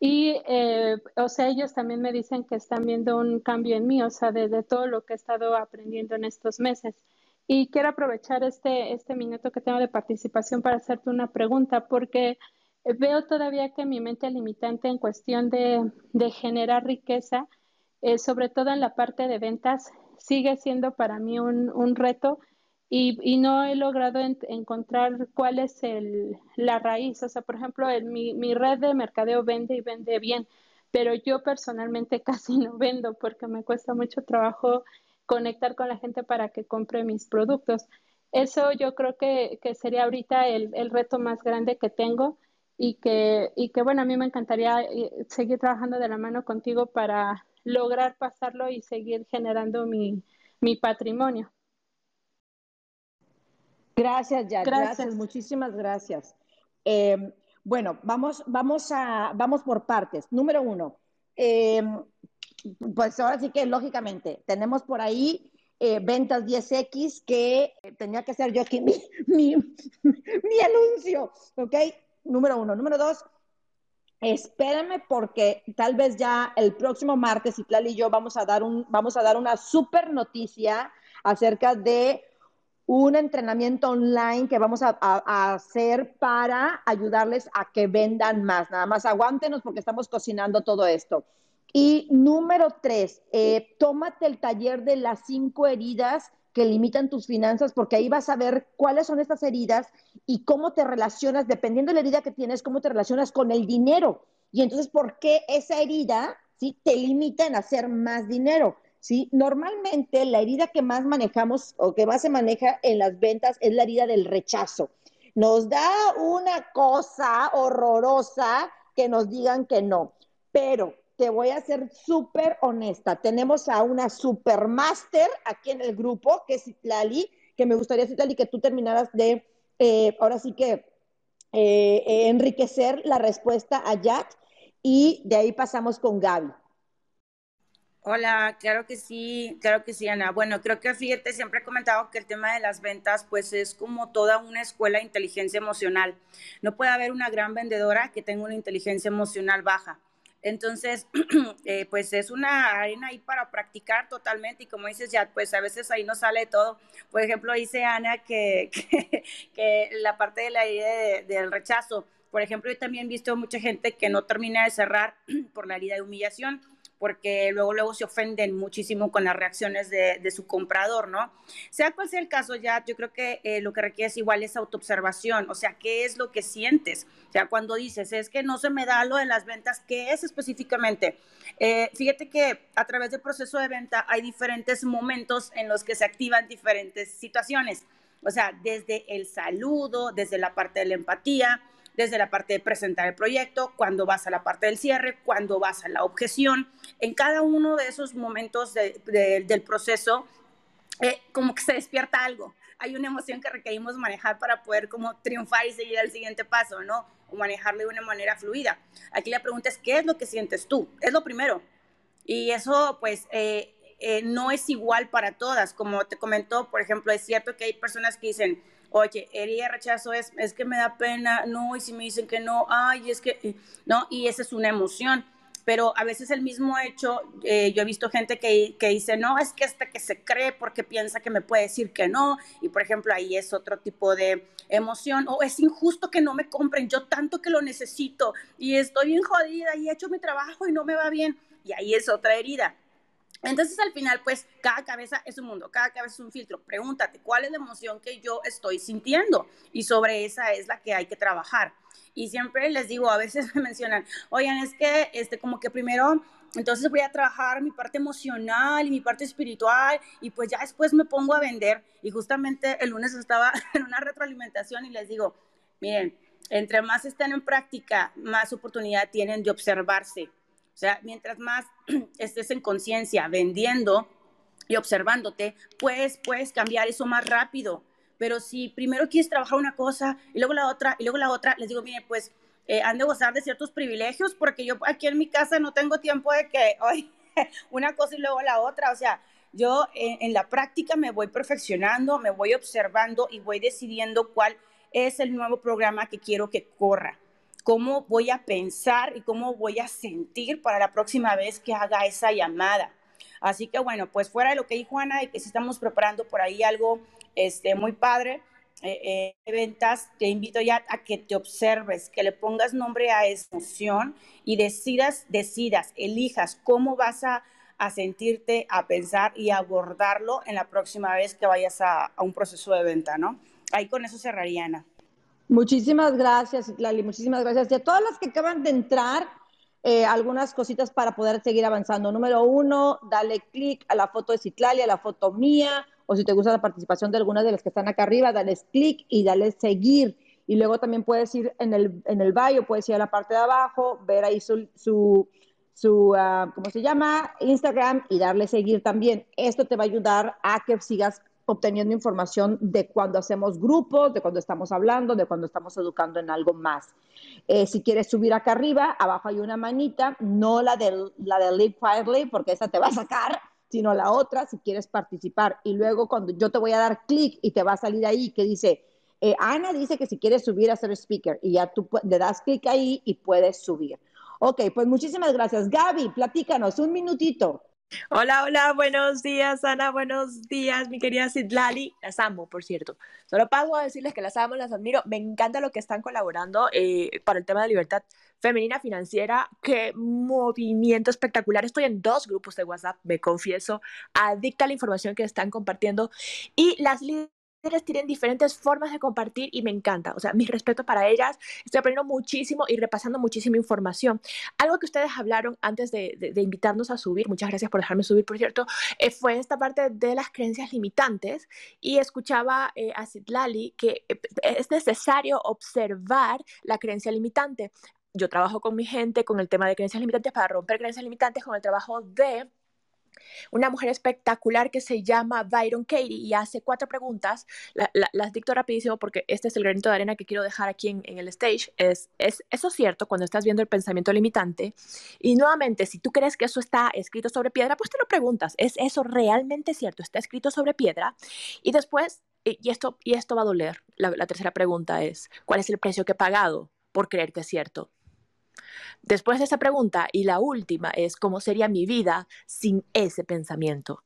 Y, eh, o sea, ellos también me dicen que están viendo un cambio en mí, o sea, de, de todo lo que he estado aprendiendo en estos meses. Y quiero aprovechar este, este minuto que tengo de participación para hacerte una pregunta, porque veo todavía que mi mente limitante en cuestión de, de generar riqueza, eh, sobre todo en la parte de ventas, sigue siendo para mí un, un reto y, y, no he logrado en, encontrar cuál es el, la raíz. O sea, por ejemplo, el, mi, mi red de mercadeo vende y vende bien, pero yo personalmente casi no vendo porque me cuesta mucho trabajo conectar con la gente para que compre mis productos. Eso yo creo que, sería ahorita el, reto más grande que tengo y que, y que, bueno, a mí me encantaría eh, seguir trabajando de la mano contigo para lograr pasarlo y seguir generando mi patrimonio. Gracias, ya. Gracias. gracias. muchísimas gracias. Eh, bueno, vamos, vamos, a, vamos por partes. Número uno, eh, pues ahora sí que lógicamente tenemos por ahí eh, ventas 10X que tenía que hacer yo aquí mi, mi, mi, anuncio, ¿ok? Número uno. Número dos, espérame porque tal vez ya el próximo martes, y y yo vamos a dar, un, vamos a dar una super noticia acerca de un entrenamiento online que vamos a, hacer para ayudarles a que vendan más. Nada más aguántenos porque estamos cocinando todo esto. Y número tres, eh, tómate el taller de las cinco heridas que limitan tus finanzas, porque ahí vas a ver cuáles son estas heridas y cómo te relacionas, dependiendo de la herida que tienes, cómo te relacionas con el dinero. Y entonces, ¿por qué esa herida ¿sí? te limita en hacer más dinero? ¿Sí? Normalmente la herida que más manejamos o que más se maneja en las ventas es la herida del rechazo. Nos da una cosa horrorosa que nos digan que no, pero te voy a ser súper honesta. Tenemos a una supermaster aquí en el grupo, que es Itlali, que me gustaría, Itlali, que tú terminaras de, eh, ahora sí que, eh, enriquecer la respuesta a Jack y de ahí pasamos con Gaby. Hola, claro que sí, claro que sí, Ana. Bueno, creo que fíjate, siempre he comentado que el tema de las ventas, pues es como toda una escuela de inteligencia emocional. No puede haber una gran vendedora que tenga una inteligencia emocional baja. Entonces, eh, pues es una arena ahí para practicar totalmente y como dices ya, pues a veces ahí no sale todo. Por ejemplo, dice Ana que, que, que la parte de la herida de, del rechazo, por ejemplo, yo también he visto mucha gente que no termina de cerrar por la herida de humillación porque luego, luego se ofenden muchísimo con las reacciones de, de, su comprador, ¿no? Sea cual sea el caso, ya yo creo que eh, lo que requiere es igual esa autoobservación, o sea, ¿qué es lo que sientes? O sea, cuando dices, es que no se me da lo de las ventas, ¿qué es específicamente? Eh, fíjate que a través del proceso de venta hay diferentes momentos en los que se activan diferentes situaciones, o sea, desde el saludo, desde la parte de la empatía, desde la parte de presentar el proyecto, cuando vas a la parte del cierre, cuando vas a la objeción. En cada uno de esos momentos de, de, del proceso, eh, como que se despierta algo. Hay una emoción que requerimos manejar para poder como triunfar y seguir al siguiente paso, ¿no? O manejarlo de una manera fluida. Aquí la pregunta es, ¿qué es lo que sientes tú? Es lo primero. Y eso, pues, eh, eh, no es igual para todas. Como te comentó, por ejemplo, es cierto que hay personas que dicen, oye, herida rechazo es, es que me da pena, no, y si me dicen que no, ay, es que, no, y esa es una emoción. Pero a veces el mismo hecho, eh, yo he visto gente que, que, dice, no, es que este que se cree porque piensa que me puede decir que no, y por ejemplo ahí es otro tipo de emoción, o es injusto que no me compren, yo tanto que lo necesito y estoy bien jodida y he hecho mi trabajo y no me va bien, y ahí es otra herida. Entonces al final, pues cada cabeza es un mundo, cada cabeza es un filtro. Pregúntate, ¿cuál es la emoción que yo estoy sintiendo? Y sobre esa es la que hay que trabajar. Y siempre les digo, a veces me mencionan, oigan, es que este, como que primero, entonces voy a trabajar mi parte emocional y mi parte espiritual y pues ya después me pongo a vender. Y justamente el lunes estaba en una retroalimentación y les digo, miren, entre más estén en práctica, más oportunidad tienen de observarse. O sea, mientras más estés en conciencia vendiendo y observándote, pues puedes cambiar eso más rápido. Pero si primero quieres trabajar una cosa y luego la otra y luego la otra, les digo, mire, pues eh, han de gozar de ciertos privilegios porque yo aquí en mi casa no tengo tiempo de que, hoy una cosa y luego la otra, o sea, yo en, en la práctica me voy perfeccionando, me voy observando y voy decidiendo cuál es el nuevo programa que quiero que corra cómo voy a pensar y cómo voy a sentir para la próxima vez que haga esa llamada. Así que bueno, pues fuera de lo que dijo Ana, y que si estamos preparando por ahí algo este, muy padre. Eh, eh, ventas, te invito ya a que te observes, que le pongas nombre a esa emoción y decidas, decidas, elijas cómo vas a, a sentirte, a pensar y abordarlo en la próxima vez que vayas a, a, un proceso de venta, ¿no? Ahí con eso cerraría, Ana. Muchísimas gracias, Lali, muchísimas gracias. Y a todas las que acaban de entrar, eh, algunas cositas para poder seguir avanzando. Número uno, dale clic a la foto de Citlali, a la foto mía, o si te gusta la participación de algunas de las que están acá arriba, dale clic y dale seguir. Y luego también puedes ir en el, en el bio, puedes ir a la parte de abajo, ver ahí su, su, su uh, ¿cómo se llama? Instagram y darle seguir también. Esto te va a ayudar a que sigas obteniendo información de cuando hacemos grupos, de cuando estamos hablando, de cuando estamos educando en algo más. Eh, si quieres subir acá arriba, abajo hay una manita, no la de, la de Live Quietly, porque esa te va a sacar, sino la otra si quieres participar. Y luego cuando yo te voy a dar clic y te va a salir ahí que dice, eh, Ana dice que si quieres subir a ser speaker y ya tú le das clic ahí y puedes subir. Ok, pues muchísimas gracias. Gaby, platícanos un minutito. Hola, hola, buenos días, Ana, buenos días, mi querida Sidlali. Las amo, por cierto. Solo paso a decirles que las amo, las admiro. Me encanta lo que están colaborando eh, para el tema de libertad femenina financiera. Qué movimiento espectacular. Estoy en dos grupos de WhatsApp, me confieso, adicta a la información que están compartiendo. Y las tienen diferentes formas de compartir y me encanta. O sea, mi respeto para ellas. Estoy aprendiendo muchísimo y repasando muchísima información. Algo que ustedes hablaron antes de, de, invitarnos a subir, muchas gracias por dejarme subir, por cierto, eh, fue esta parte de las creencias limitantes y escuchaba eh, a Citlali que eh, es necesario observar la creencia limitante. Yo trabajo con mi gente con el tema de creencias limitantes para romper creencias limitantes con el trabajo de una mujer espectacular que se llama Byron Katie y hace cuatro preguntas. La, la, las dicto rapidísimo porque este es el granito de arena que quiero dejar aquí en, en el stage. Es, es, eso cierto cuando estás viendo el pensamiento limitante. Y nuevamente, si tú crees que eso está escrito sobre piedra, pues te lo preguntas. ¿Es eso realmente cierto? ¿Está escrito sobre piedra? Y después, y esto, y esto va a doler, la tercera pregunta es, ¿cuál es el precio que he pagado por creer que es cierto? Después de esa pregunta, y la última es, ¿cómo sería mi vida sin ese pensamiento?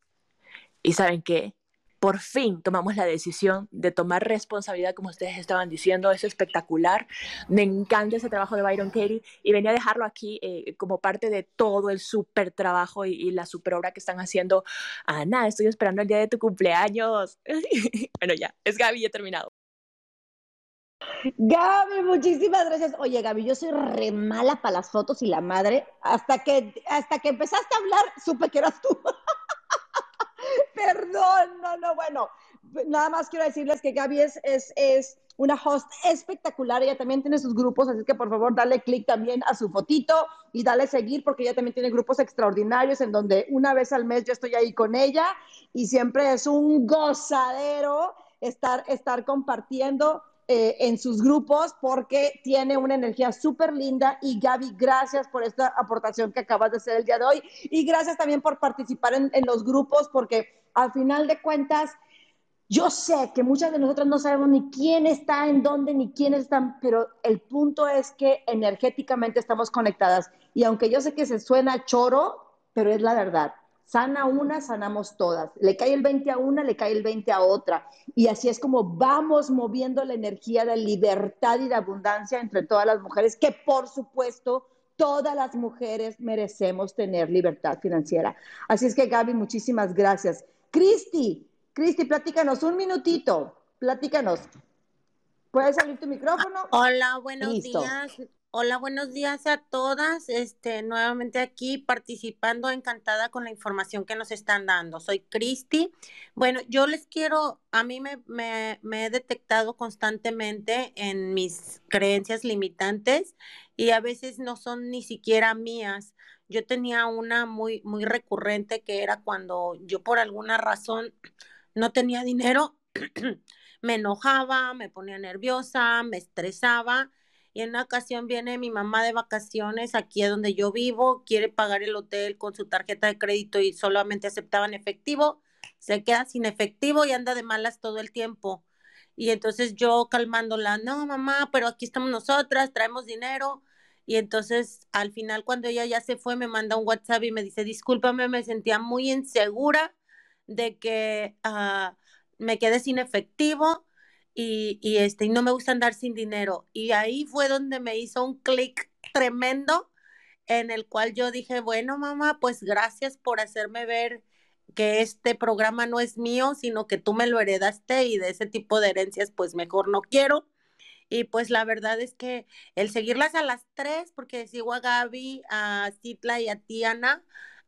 Y saben qué? Por fin tomamos la decisión de tomar responsabilidad, como ustedes estaban diciendo, es espectacular. Me encanta ese trabajo de Byron Katie y venía a dejarlo aquí eh, como parte de todo el súper trabajo y, la súper obra que están haciendo. Ana, estoy esperando el día de tu cumpleaños. bueno, ya, es Gaby, he terminado. Gaby, muchísimas gracias. Oye, Gaby, yo soy re mala para las fotos y la madre. Hasta que, hasta que empezaste a hablar, supe que eras tú. Perdón, no, no, bueno. Nada más quiero decirles que Gaby es, es, es una host espectacular. Ella también tiene sus grupos, así que por favor dale clic también a su fotito y dale seguir porque ella también tiene grupos extraordinarios en donde una vez al mes yo estoy ahí con ella y siempre es un gozadero estar, estar compartiendo eh, en sus grupos porque tiene una energía súper linda. Y Gaby, gracias por esta aportación que acabas de hacer el día de hoy. Y gracias también por participar en, en los grupos porque al final de cuentas yo sé que muchas de nosotras no sabemos ni quién está en dónde, ni quiénes están, pero el punto es que energéticamente estamos conectadas. Y aunque yo sé que se suena choro, pero es la verdad. Sana una, sanamos todas. Le cae el 20 a una, le cae el 20 a otra. Y así es como vamos moviendo la energía de libertad y de abundancia entre todas las mujeres, que por supuesto todas las mujeres merecemos tener libertad financiera. Así es que Gaby, muchísimas gracias. Cristi, Cristi, platícanos un minutito, platícanos. ¿Puedes abrir tu micrófono? Hola, buenos días. Hola, buenos días a todas. Este, nuevamente aquí participando, encantada con la información que nos están dando. Soy Cristi. Bueno, yo les quiero, a mí me, me, me, he detectado constantemente en mis creencias limitantes y a veces no son ni siquiera mías. Yo tenía una muy, muy recurrente que era cuando yo por alguna razón no tenía dinero, me enojaba, me ponía nerviosa, me estresaba. Y en una ocasión viene mi mamá de vacaciones aquí a donde yo vivo, quiere pagar el hotel con su tarjeta de crédito y solamente aceptaban efectivo, se queda sin efectivo y anda de malas todo el tiempo. Y entonces yo calmándola, no mamá, pero aquí estamos nosotras, traemos dinero. Y entonces al final cuando ella ya se fue me manda un WhatsApp y me dice, discúlpame, me sentía muy insegura de que uh, me quedé sin efectivo y, este, y no me gusta andar sin dinero. Y ahí fue donde me hizo un clic tremendo en el cual yo dije, bueno, mamá, pues gracias por hacerme ver que este programa no es mío, sino que tú me lo heredaste y de ese tipo de herencias, pues mejor no quiero. Y pues la verdad es que el seguirlas a las tres, porque sigo a Gaby, a Citla y a Tiana,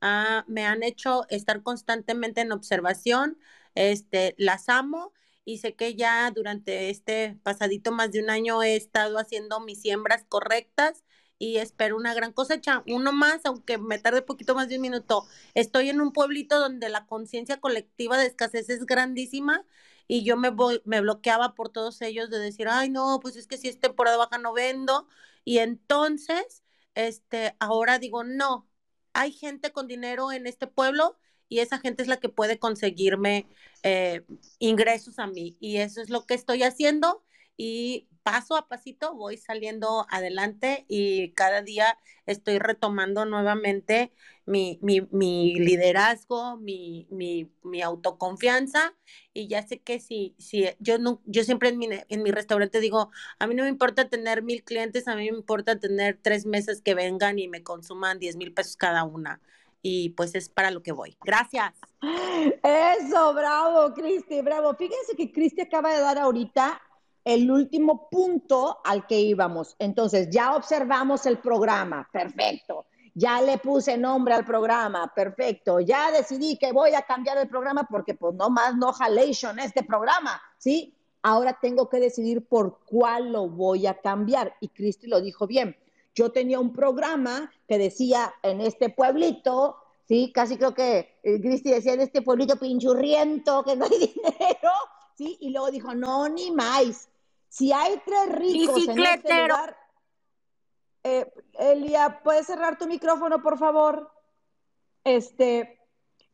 Ah, me han hecho estar constantemente en observación, este, las amo y sé que ya durante este pasadito más de un año he estado haciendo mis siembras correctas y espero una gran cosecha. Uno más, aunque me tarde poquito más de un minuto. Estoy en un pueblito donde la conciencia colectiva de escasez es grandísima y yo me, voy, me bloqueaba por todos ellos de decir, ay, no, pues es que si es temporada baja no vendo. Y entonces, este, ahora digo, no, hay gente con dinero en este pueblo y esa gente es la que puede conseguirme eh, ingresos a mí. Y eso es lo que estoy haciendo y paso a pasito voy saliendo adelante y cada día estoy retomando nuevamente mi, mi, mi liderazgo, mi, mi, autoconfianza y ya sé que si, si yo, no, yo siempre en mi, en mi restaurante digo, a mí no me importa tener mil clientes, a mí me importa tener tres meses que vengan y me consuman diez mil pesos cada una y pues es para lo que voy. Gracias. Eso, bravo, Cristi, bravo. Fíjense que Cristi acaba de dar ahorita el último punto al que íbamos. Entonces, ya observamos el programa, perfecto. Ya le puse nombre al programa, perfecto. Ya decidí que voy a cambiar el programa porque pues no más no halation este programa, ¿sí? Ahora tengo que decidir por cuál lo voy a cambiar. Y Cristi lo dijo bien. Yo tenía un programa que decía en este pueblito, sí, casi creo que eh, Cristi decía en este pueblito pinchurriento que no hay dinero, sí, y luego dijo, no, ni más, si hay tres ricos en este lugar, eh, Elia, ¿puedes cerrar tu micrófono, por favor? Este,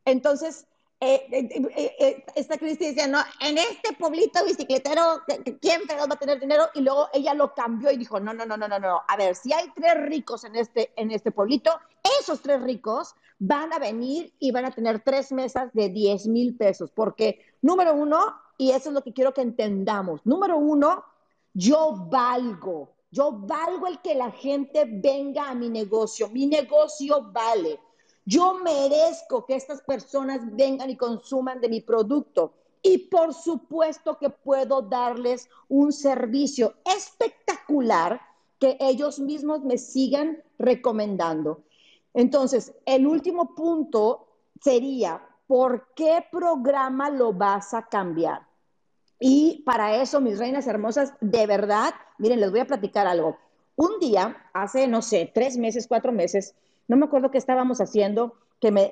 entonces, eh, eh, eh esta Cristi decía, no, en este pueblito bicicletero, ¿quién va a tener dinero? Y luego ella lo cambió y dijo, no, no, no, no, no, no, a ver, si hay tres ricos en este, en este pueblito, esos tres ricos van a venir y van a tener tres mesas de 10 mil pesos, porque número uno, y eso es lo que quiero que entendamos, número uno, yo valgo, yo valgo el que la gente venga a mi negocio, mi negocio vale. Yo merezco que estas personas vengan y consuman de mi producto. Y por supuesto que puedo darles un servicio espectacular que ellos mismos me sigan recomendando. Entonces, el último punto sería, ¿por qué programa lo vas a cambiar? Y para eso, mis reinas hermosas, de verdad, miren, les voy a platicar algo. Un día, hace, no sé, tres meses, cuatro meses, no me acuerdo qué estábamos haciendo, que me,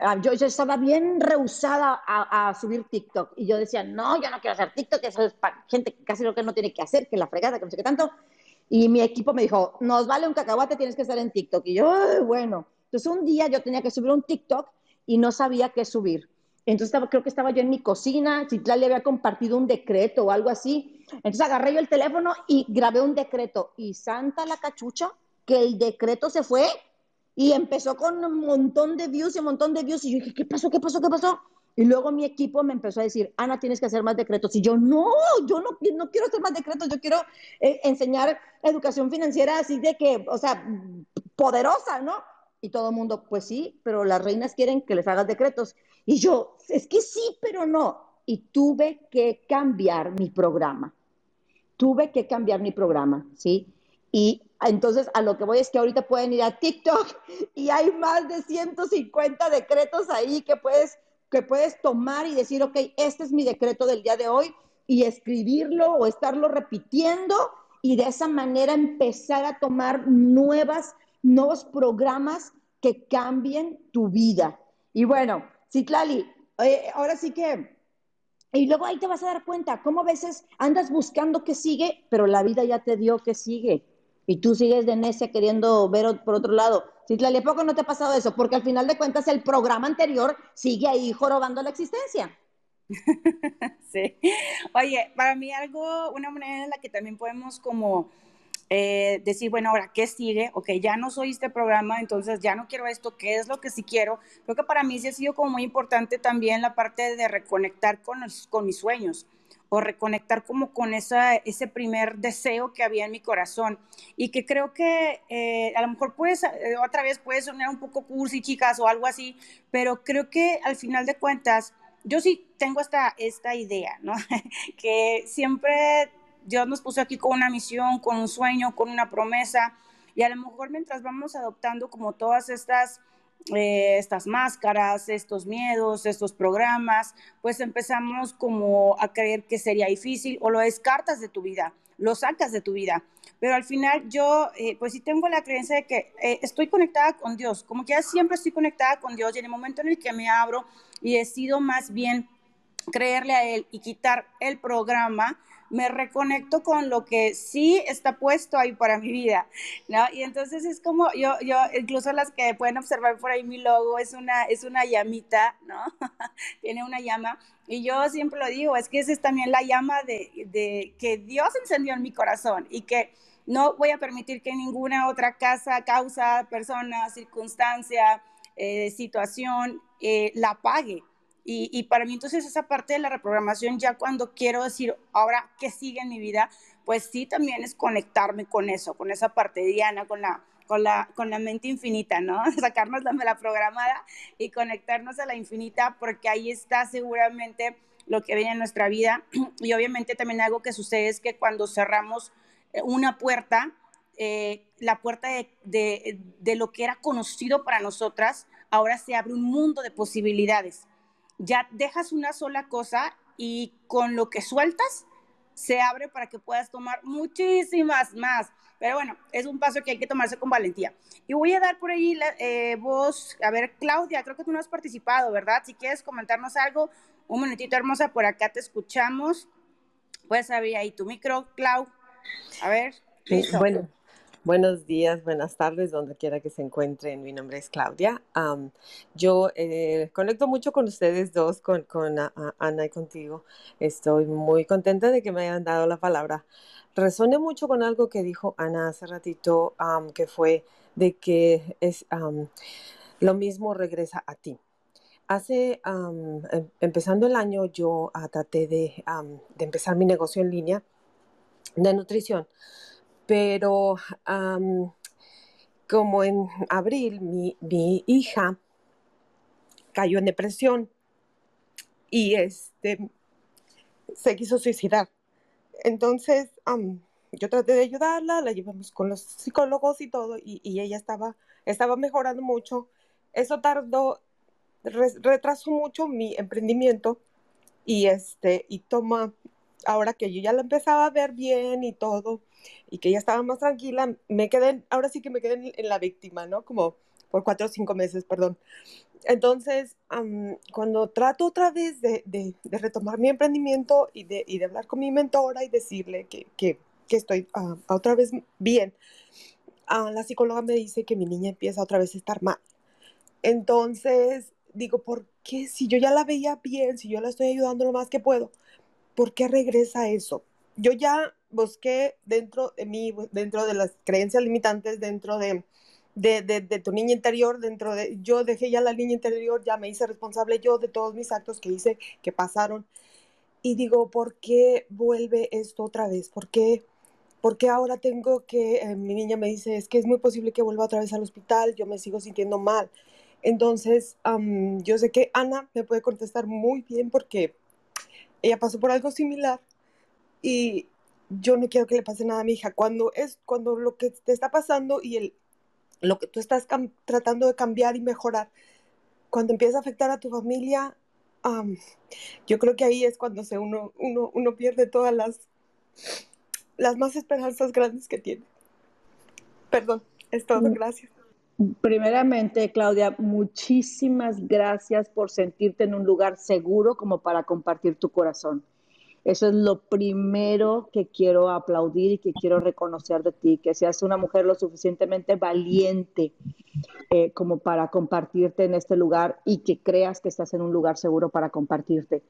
ah, yo, yo estaba bien rehusada a, subir TikTok y yo decía, no, yo no quiero hacer TikTok, eso es para gente que casi lo que no tiene que hacer, que la fregada, que no sé qué tanto. Y mi equipo me dijo, nos vale un cacahuate, tienes que estar en TikTok. Y yo, bueno. Entonces un día yo tenía que subir un TikTok y no sabía qué subir. Entonces creo que estaba yo en mi cocina, Citlali le había compartido un decreto o algo así. Entonces agarré yo el teléfono y grabé un decreto. Y santa la cachucha, que el decreto se fue y empezó con un montón de views y un montón de views. Y yo dije, ¿qué pasó? ¿Qué pasó? ¿Qué pasó? Y luego mi equipo me empezó a decir, Ana, tienes que hacer más decretos. Y yo, no, yo no, no quiero hacer más decretos, yo quiero eh, enseñar educación financiera así de que, o sea, poderosa, ¿no? Y todo el mundo, pues sí, pero las reinas quieren que les hagas decretos. Y yo, es que sí, pero no. Y tuve que cambiar mi programa. Tuve que cambiar mi programa, ¿sí? Y entonces a lo que voy es que ahorita pueden ir a TikTok y hay más de 150 decretos ahí que puedes, que puedes tomar y decir, ok, este es mi decreto del día de hoy y escribirlo o estarlo repitiendo y de esa manera empezar a tomar nuevas, nuevos programas que cambien tu vida. Y bueno, Citlali, eh, ahora sí que, y luego ahí te vas a dar cuenta cómo a veces andas buscando qué sigue, pero la vida ya te dio qué sigue. Y tú sigues de necia queriendo ver por otro lado. Citlali, ¿a poco no te ha pasado eso? Porque al final de cuentas el programa anterior sigue ahí jorobando la existencia. sí. Oye, para mí algo, una manera en la que también podemos como eh, decir, bueno, ahora, ¿qué sigue? Ok, ya no soy este programa, entonces ya no quiero esto, ¿qué es lo que sí quiero? Creo que para mí sí ha sido como muy importante también la parte de reconectar con, con mis sueños o reconectar como con esa, ese primer deseo que había en mi corazón y que creo que eh, a lo mejor puedes, eh, otra vez puede sonar un poco cursi, chicas, o algo así, pero creo que al final de cuentas, yo sí tengo esta, esta idea, ¿no? que siempre Dios nos puso aquí con una misión, con un sueño, con una promesa. Y a lo mejor mientras vamos adoptando como todas estas, eh, estas máscaras, estos miedos, estos programas, pues empezamos como a creer que sería difícil o lo descartas de tu vida, lo sacas de tu vida. Pero al final yo, eh, pues sí tengo la creencia de que eh, estoy conectada con Dios, como que ya siempre estoy conectada con Dios y en el momento en el que me abro y decido más bien creerle a Él y quitar el programa, me reconecto con lo que sí está puesto ahí para mi vida, ¿no? Y entonces es como, yo, yo, incluso las que pueden observar por ahí mi logo, es una, es una llamita, ¿no? Tiene una llama, y yo siempre lo digo, es que esa es también la llama de, de que Dios encendió en mi corazón y que no voy a permitir que ninguna otra casa, causa, persona, circunstancia, eh, situación eh, la apague. Y, para mí entonces esa parte de la reprogramación, ya cuando quiero decir, ahora, ¿qué sigue en mi vida? Pues sí, también es conectarme con eso, con esa parte diana, con la, con la, con la mente infinita, ¿no? Sacarnos la, la programada y conectarnos a la infinita, porque ahí está seguramente lo que viene en nuestra vida. Y obviamente también algo que sucede es que cuando cerramos eh, una puerta, eh, la puerta de, de, de lo que era conocido para nosotras, ahora se abre un mundo de posibilidades ya dejas una sola cosa y con lo que sueltas se abre para que puedas tomar muchísimas más. Pero bueno, es un paso que hay que tomarse con valentía. Y voy a dar por ahí la, eh, voz, a ver, Claudia, creo que tú no has participado, ¿verdad? Si quieres comentarnos algo, un minutito hermosa, por acá te escuchamos. Puedes abrir ahí tu micro, Clau. A ver. bueno, Buenos días, buenas tardes, donde quiera que se encuentren. Mi nombre es Claudia. yo eh, conecto mucho con ustedes dos, con, Ana y contigo. Estoy muy contenta de que me hayan dado la palabra. Resoné mucho con algo que dijo Ana hace ratito, que fue de que es lo mismo regresa a ti. Hace, em, empezando el año, yo ah, traté de, de empezar mi negocio en línea de nutrición pero como en abril mi, hija cayó en depresión y este se quiso suicidar. Entonces yo traté de ayudarla, la llevamos con los psicólogos y todo, y, ella estaba, estaba mejorando mucho. Eso tardó, retrasó mucho mi emprendimiento y este, y toma, ahora que yo ya la empezaba a ver bien y todo, y que ya estaba más tranquila, me quedé, ahora sí que me quedé en, la víctima, ¿no? Como, por cuatro o cinco meses, perdón. Entonces, cuando trato otra vez de, retomar mi emprendimiento y de, hablar con mi mentora y decirle que, estoy uh, otra vez bien, uh, la psicóloga me dice que mi niña empieza otra vez a estar mal. Entonces, digo, ¿por qué si yo ya la veía bien, si yo la estoy ayudando lo más que puedo, ¿por qué regresa eso? Yo ya busqué dentro de mí, dentro de las creencias limitantes, dentro de de, de, tu niña interior, dentro de, yo dejé ya la niña interior, ya me hice responsable yo de todos mis actos que hice, que pasaron. Y digo, ¿por qué vuelve esto otra vez? ¿Por qué, ahora tengo que, eh, mi niña me dice, es que es muy posible que vuelva otra vez al hospital, yo me sigo sintiendo mal. Entonces, yo sé que Ana me puede contestar muy bien porque ella pasó por algo similar y yo no quiero que le pase nada a mi hija. Cuando es, cuando lo que te está pasando y el, lo que tú estás tratando de cambiar y mejorar, cuando empieza a afectar a tu familia, yo creo que ahí es cuando se uno, uno, uno pierde todas las, las más esperanzas grandes que tiene. Perdón, es todo, mm. gracias. Primeramente, Claudia, muchísimas gracias por sentirte en un lugar seguro como para compartir tu corazón. Eso es lo primero que quiero aplaudir y que quiero reconocer de ti, que seas una mujer lo suficientemente valiente eh, como para compartirte en este lugar y que creas que estás en un lugar seguro para compartirte.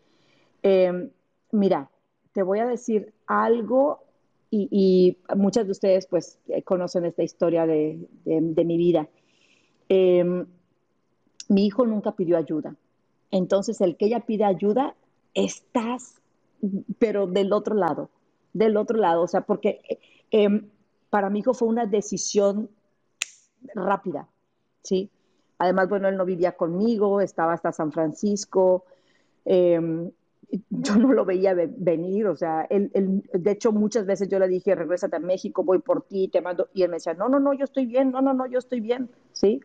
Em, mira, te voy a decir algo y, muchas de ustedes pues eh, conocen esta historia de, mi vida. Em, mi hijo nunca pidió ayuda. Entonces, el que ella pide ayuda, estás pero del otro lado, del otro lado, o sea, porque em, para mi hijo fue una decisión rápida, ¿sí? Además, bueno, él no vivía conmigo, estaba hasta San Francisco, em, yo no lo veía venir, o sea, él, de hecho muchas veces yo le dije, regrésate a México, voy por ti, te mando, y él me decía, no, no, no, yo estoy bien, no, no, no, yo estoy bien, ¿sí?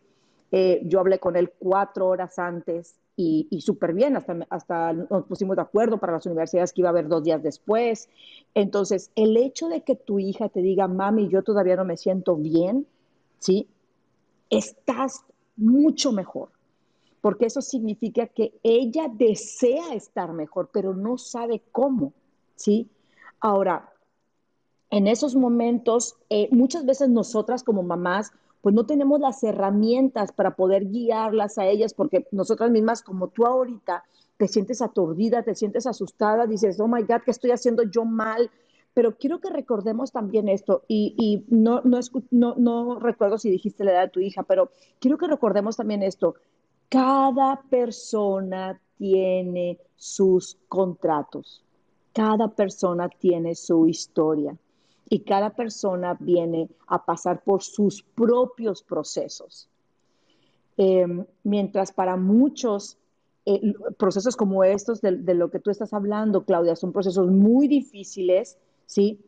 Eh, yo hablé con él cuatro horas antes y, súper bien, hasta, hasta nos pusimos de acuerdo para las universidades que iba a haber dos días después. Entonces, el hecho de que tu hija te diga, mami, yo todavía no me siento bien, ¿sí? Estás mucho mejor, porque eso significa que ella desea estar mejor, pero no sabe cómo, ¿sí? Ahora, en esos momentos, eh, muchas veces nosotras como mamás pues no tenemos las herramientas para poder guiarlas a ellas, porque nosotras mismas, como tú ahorita, te sientes aturdida, te sientes asustada, dices, oh my God, ¿qué estoy haciendo yo mal? Pero quiero que recordemos también esto, y, no, no, no, no recuerdo si dijiste la edad de tu hija, pero quiero que recordemos también esto. Cada persona tiene sus contratos, cada persona tiene su historia y cada persona viene a pasar por sus propios procesos. Em, mientras para muchos eh, procesos como estos de, de, lo que tú estás hablando, Claudia, son procesos muy difíciles, ¿sí?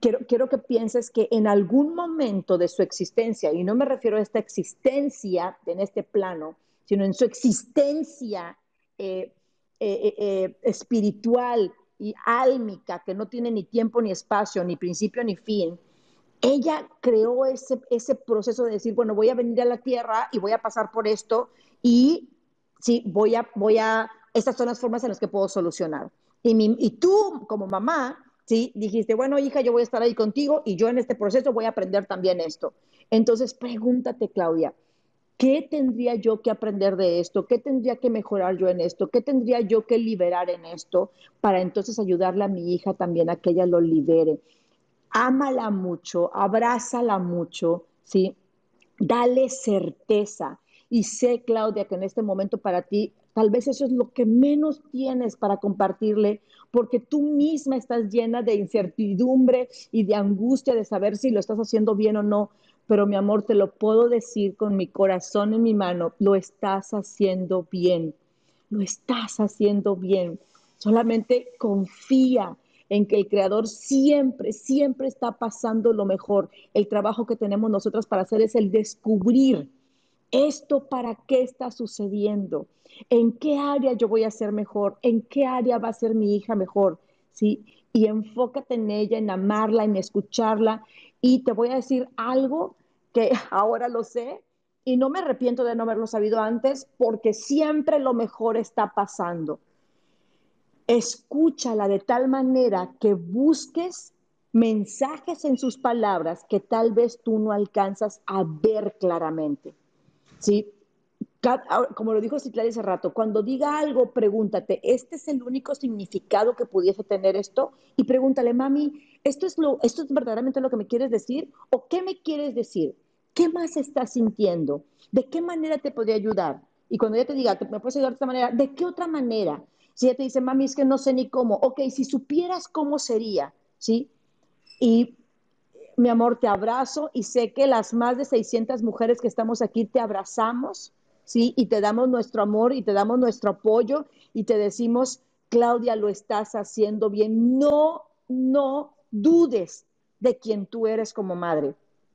Quiero, quiero que pienses que en algún momento de su existencia, y no me refiero a esta existencia en este plano, sino en su existencia eh, eh, espiritual, y álmica, que no tiene ni tiempo ni espacio, ni principio ni fin, ella creó ese, ese proceso de decir, bueno, voy a venir a la tierra y voy a pasar por esto y sí, voy a, voy a, estas son las formas en las que puedo solucionar. Y, mi, y tú, como mamá, sí, dijiste, bueno, hija, yo voy a estar ahí contigo y yo en este proceso voy a aprender también esto. Entonces, pregúntate, Claudia, ¿qué tendría yo que aprender de esto? ¿Qué tendría que mejorar yo en esto? ¿Qué tendría yo que liberar en esto para entonces ayudarle a mi hija también a que ella lo libere? Ámala mucho, abrázala mucho, ¿sí? Dale certeza. Y sé, Claudia, que en este momento para ti tal vez eso es lo que menos tienes para compartirle, porque tú misma estás llena de incertidumbre y de angustia de saber si lo estás haciendo bien o no pero mi amor, te lo puedo decir con mi corazón en mi mano, lo estás haciendo bien, lo estás haciendo bien. Solamente confía en que el Creador siempre, siempre está pasando lo mejor. El trabajo que tenemos nosotras para hacer es el descubrir esto para qué está sucediendo, en qué área yo voy a ser mejor, en qué área va a ser mi hija mejor, ¿sí? Y enfócate en ella, en amarla, en escucharla. Y te voy a decir algo que ahora lo sé y no me arrepiento de no haberlo sabido antes porque siempre lo mejor está pasando. Escúchala de tal manera que busques mensajes en sus palabras que tal vez tú no alcanzas a ver claramente. ¿Sí? Como lo dijo Citlali hace rato, cuando diga algo, pregúntate, ¿este es el único significado que pudiese tener esto? Y pregúntale, mami, ¿esto es, lo, ¿esto es verdaderamente lo que me quieres decir? ¿O qué me quieres decir? ¿Qué más estás sintiendo? ¿De qué manera te podría ayudar? Y cuando ella te diga, ¿me puedes ayudar de esta manera? ¿De qué otra manera? Si ella te dice, mami, es que no sé ni cómo. Ok, si supieras cómo sería, ¿sí? Y mi amor, te abrazo y sé que las más de 600 mujeres que estamos aquí te abrazamos, ¿sí? Y te damos nuestro amor y te damos nuestro apoyo y te decimos, Claudia, lo estás haciendo bien. No, no dudes de quien tú eres como madre.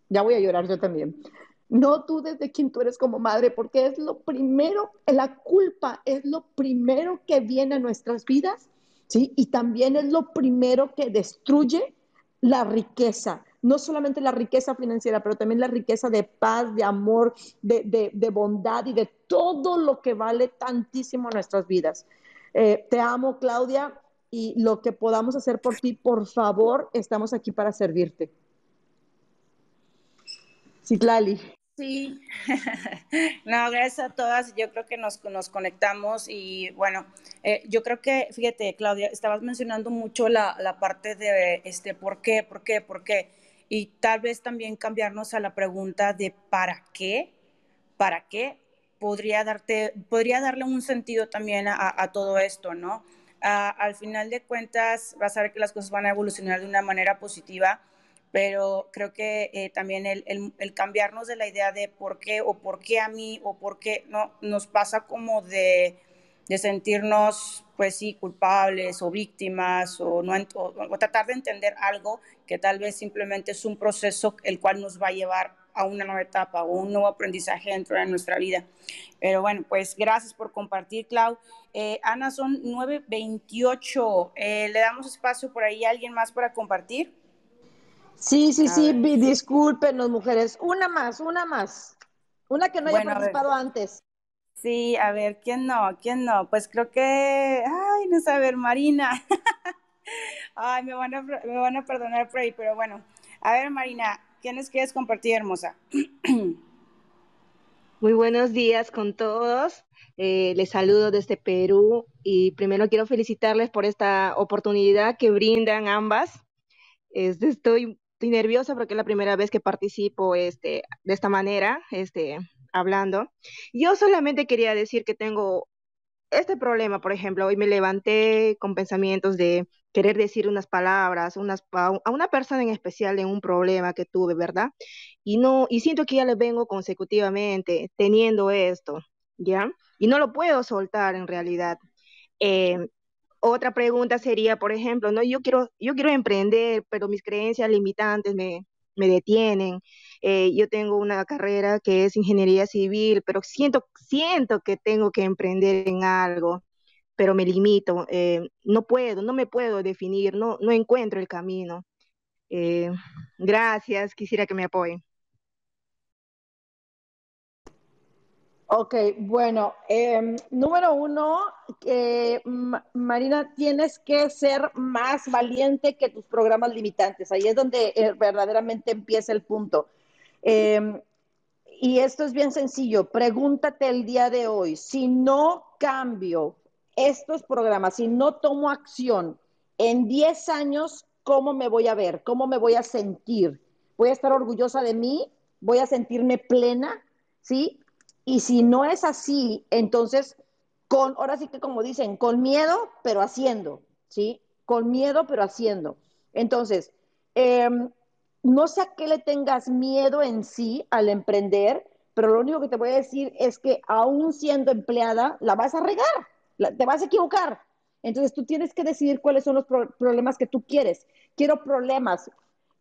Ya voy a llorar yo también. No dudes de quién tú eres como madre, porque es lo primero, la culpa es lo primero que viene a nuestras vidas, ¿sí? Y también es lo primero que destruye la riqueza, no solamente la riqueza financiera, pero también la riqueza de paz, de amor, de, bondad y de todo lo que vale tantísimo en nuestras vidas. Eh, te amo, Claudia, y lo que podamos hacer por ti, por favor, estamos aquí para servirte. Citlali. Sí, no, gracias a todas. Yo creo que nos, nos conectamos y bueno, eh, yo creo que, fíjate, Claudia, estabas mencionando mucho la, la, parte de este, ¿por qué? ¿Por qué? ¿Por qué? Y tal vez también cambiarnos a la pregunta de ¿para qué? ¿Para qué? Podría, darte, podría darle un sentido también a, a todo esto, ¿no? al final de cuentas, vas a ver que las cosas van a evolucionar de una manera positiva pero creo que eh, también el, el, cambiarnos de la idea de por qué o por qué a mí o por qué no nos pasa como de, de sentirnos pues sí culpables o víctimas o, no, o, tratar de entender algo que tal vez simplemente es un proceso el cual nos va a llevar a una nueva etapa o un nuevo aprendizaje dentro de nuestra vida. Pero bueno, pues gracias por compartir, Clau. Eh, Ana, son 9.28. Eh, ¿Le damos espacio por ahí a alguien más para compartir? Sí, sí, sí, discúlpenos, mujeres. Una más, una más. Una que no haya participado antes. Sí, a ver, ¿quién no? ¿Quién no? Pues creo que, ay, no sé, a ver, Marina. ay, me van, a, me van a perdonar por ahí, pero bueno. A ver, Marina, ¿quiénes quieres compartir, hermosa? Muy buenos días con todos. Eh, les saludo desde Perú y primero quiero felicitarles por esta oportunidad que brindan ambas. Este, estoy nerviosa porque es la primera vez que participo este, de esta manera, este, hablando. Yo solamente quería decir que tengo este problema, por ejemplo, hoy me levanté con pensamientos de querer decir unas palabras unas, a una persona en especial en un problema que tuve, ¿verdad? Y no, y siento que ya le vengo consecutivamente teniendo esto, ¿ya? Y no lo puedo soltar en realidad. Eh, otra pregunta sería, por ejemplo, no, yo quiero, yo quiero emprender, pero mis creencias limitantes me, me detienen. Eh, yo tengo una carrera que es ingeniería civil, pero siento, siento que tengo que emprender en algo, pero me limito. Eh, no puedo, no me puedo definir, no, no encuentro el camino. Eh, gracias, quisiera que me apoyen. Ok, bueno, em, número uno, Marina, tienes que ser más valiente que tus programas limitantes. Ahí es donde eh, verdaderamente empieza el punto. Em, y esto es bien sencillo. Pregúntate el día de hoy, si no cambio estos programas, si no tomo acción, en 10 años, ¿cómo me voy a ver? ¿Cómo me voy a sentir? ¿Voy a estar orgullosa de mí? ¿Voy a sentirme plena? ¿Sí? Y si no es así, entonces, con, ahora sí que como dicen, con miedo, pero haciendo, ¿sí? Con miedo, pero haciendo. Entonces, em, no sé a qué le tengas miedo en sí al emprender, pero lo único que te voy a decir es que aún siendo empleada, la vas a regar, te vas a equivocar. Entonces tú tienes que decidir cuáles son los problemas que tú quieres. Quiero problemas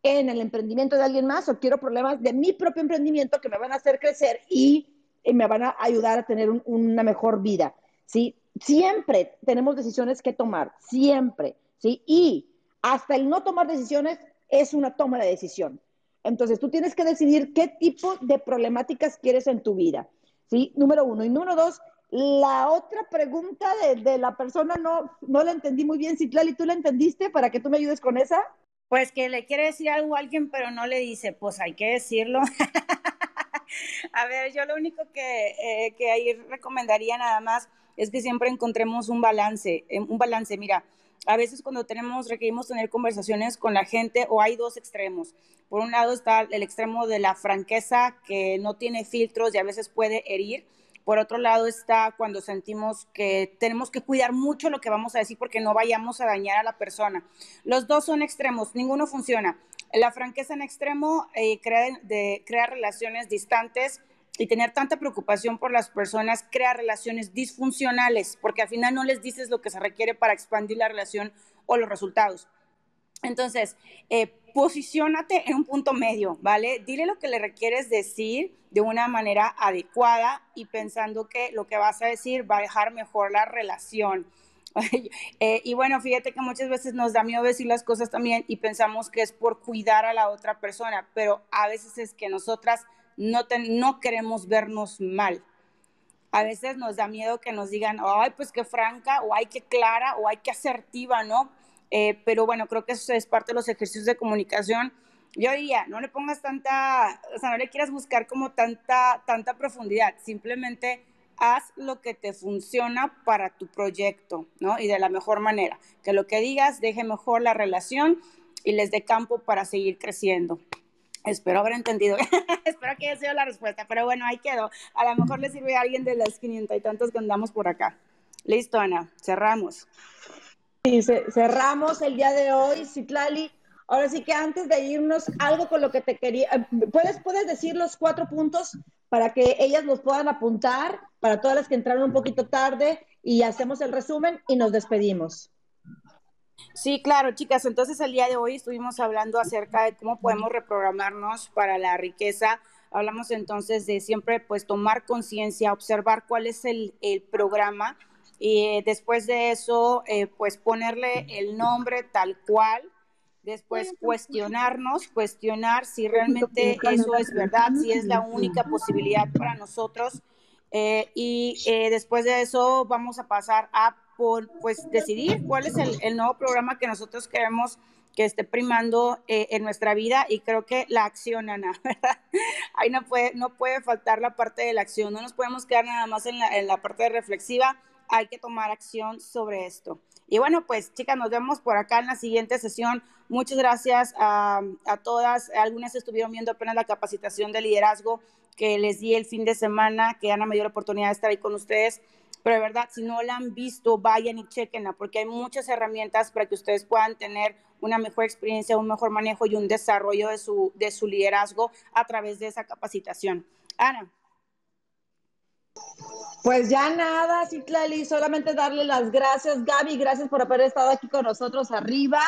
en el emprendimiento de alguien más o quiero problemas de mi propio emprendimiento que me van a hacer crecer y me van a ayudar a tener una mejor vida, ¿sí? Siempre tenemos decisiones que tomar, siempre, ¿sí? Y hasta el no tomar decisiones es una toma de decisión. Entonces, tú tienes que decidir qué tipo de problemáticas quieres en tu vida. ¿Sí? Número uno. Y número dos, la otra pregunta de, la persona no, no la entendí muy bien. Citlali, ¿tú la entendiste para que tú me ayudes con esa? Pues que le quiere decir algo a alguien, pero no le dice, pues hay que decirlo. a ver, yo lo único que, eh, que ahí recomendaría nada más es que siempre encontremos un balance, eh, un balance, mira, a veces cuando tenemos, requerimos tener conversaciones con la gente o hay dos extremos. Por un lado está el extremo de la franqueza que no tiene filtros y a veces puede herir. Por otro lado está cuando sentimos que tenemos que cuidar mucho lo que vamos a decir porque no vayamos a dañar a la persona. Los dos son extremos, ninguno funciona. La franqueza en extremo eh, crea, de, crea relaciones distantes y tener tanta preocupación por las personas crea relaciones disfuncionales, porque al final no les dices lo que se requiere para expandir la relación o los resultados. Entonces, eh, posiciónate en un punto medio, ¿vale? Dile lo que le requieres decir de una manera adecuada y pensando que lo que vas a decir va a dejar mejor la relación. Eh, y bueno, fíjate que muchas veces nos da miedo decir las cosas también y pensamos que es por cuidar a la otra persona, pero a veces es que nosotras no, no queremos vernos mal. A veces nos da miedo que nos digan, ay, pues qué franca, o ay, qué clara, o ay, qué asertiva, ¿no? Eh, pero bueno, creo que eso es parte de los ejercicios de comunicación. Yo diría, no le pongas tanta, o sea, no le quieras buscar como tanta, tanta profundidad, simplemente haz lo que te funciona para tu proyecto, ¿no? Y de la mejor manera. Que lo que digas deje mejor la relación y les dé campo para seguir creciendo. Espero haber entendido. Espero que haya sido la respuesta. Pero bueno, ahí quedó. A lo mejor le sirve a alguien de las 500 y tantos que andamos por acá. Listo, Ana. Cerramos. Sí, cerramos el día de hoy, Citlali. Ahora sí que antes de irnos, algo con lo que te quería, eh, ¿puedes, puedes decir los cuatro puntos para que ellas los puedan apuntar, para todas las que entraron un poquito tarde y hacemos el resumen y nos despedimos. Sí, claro, chicas. Entonces el día de hoy estuvimos hablando acerca de cómo podemos reprogramarnos para la riqueza. Hablamos entonces de siempre pues tomar conciencia, observar cuál es el, el programa y después de eso eh, pues ponerle el nombre tal cual Después cuestionarnos, cuestionar si realmente eso es verdad, si es la única posibilidad para nosotros. Eh, y eh, después de eso vamos a pasar a por, pues decidir cuál es el, nuevo programa que nosotros queremos que esté primando eh, en nuestra vida y creo que la acción, Ana, ¿verdad? Ahí no puede, no puede faltar la parte de la acción, no nos podemos quedar nada más en la, en la parte reflexiva, hay que tomar acción sobre esto. Y bueno, pues chicas, nos vemos por acá en la siguiente sesión. Muchas gracias a, todas. Algunas estuvieron viendo apenas la capacitación de liderazgo que les di el fin de semana, que Ana me dio la oportunidad de estar ahí con ustedes. Pero de verdad, si no la han visto, vayan y chequenla, porque hay muchas herramientas para que ustedes puedan tener una mejor experiencia, un mejor manejo y un desarrollo de su, de su liderazgo a través de esa capacitación. Ana. Pues ya nada, Citlali, solamente darle las gracias, Gaby, gracias por haber estado aquí con nosotros arriba.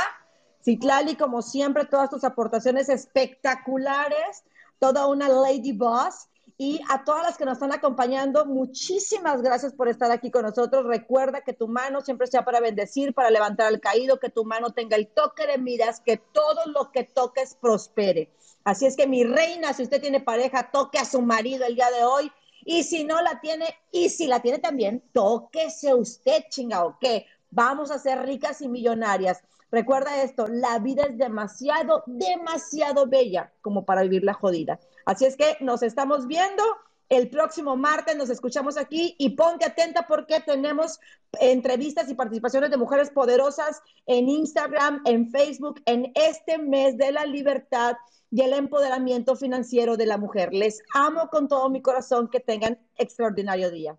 Citlali, como siempre, todas tus aportaciones espectaculares, toda una lady boss. Y a todas las que nos están acompañando, muchísimas gracias por estar aquí con nosotros. Recuerda que tu mano siempre sea para bendecir, para levantar al caído, que tu mano tenga el toque de miras, que todo lo que toques prospere. Así es que mi reina, si usted tiene pareja, toque a su marido el día de hoy y si no la tiene, y si la tiene también, tóquese usted, chingado, que vamos a ser ricas y millonarias. Recuerda esto, la vida es demasiado, demasiado bella como para vivir la jodida. Así es que nos estamos viendo. El próximo martes nos escuchamos aquí y ponte atenta porque tenemos entrevistas y participaciones de mujeres poderosas en Instagram, en Facebook, en este mes de la libertad y el empoderamiento financiero de la mujer. Les amo con todo mi corazón. Que tengan extraordinario día.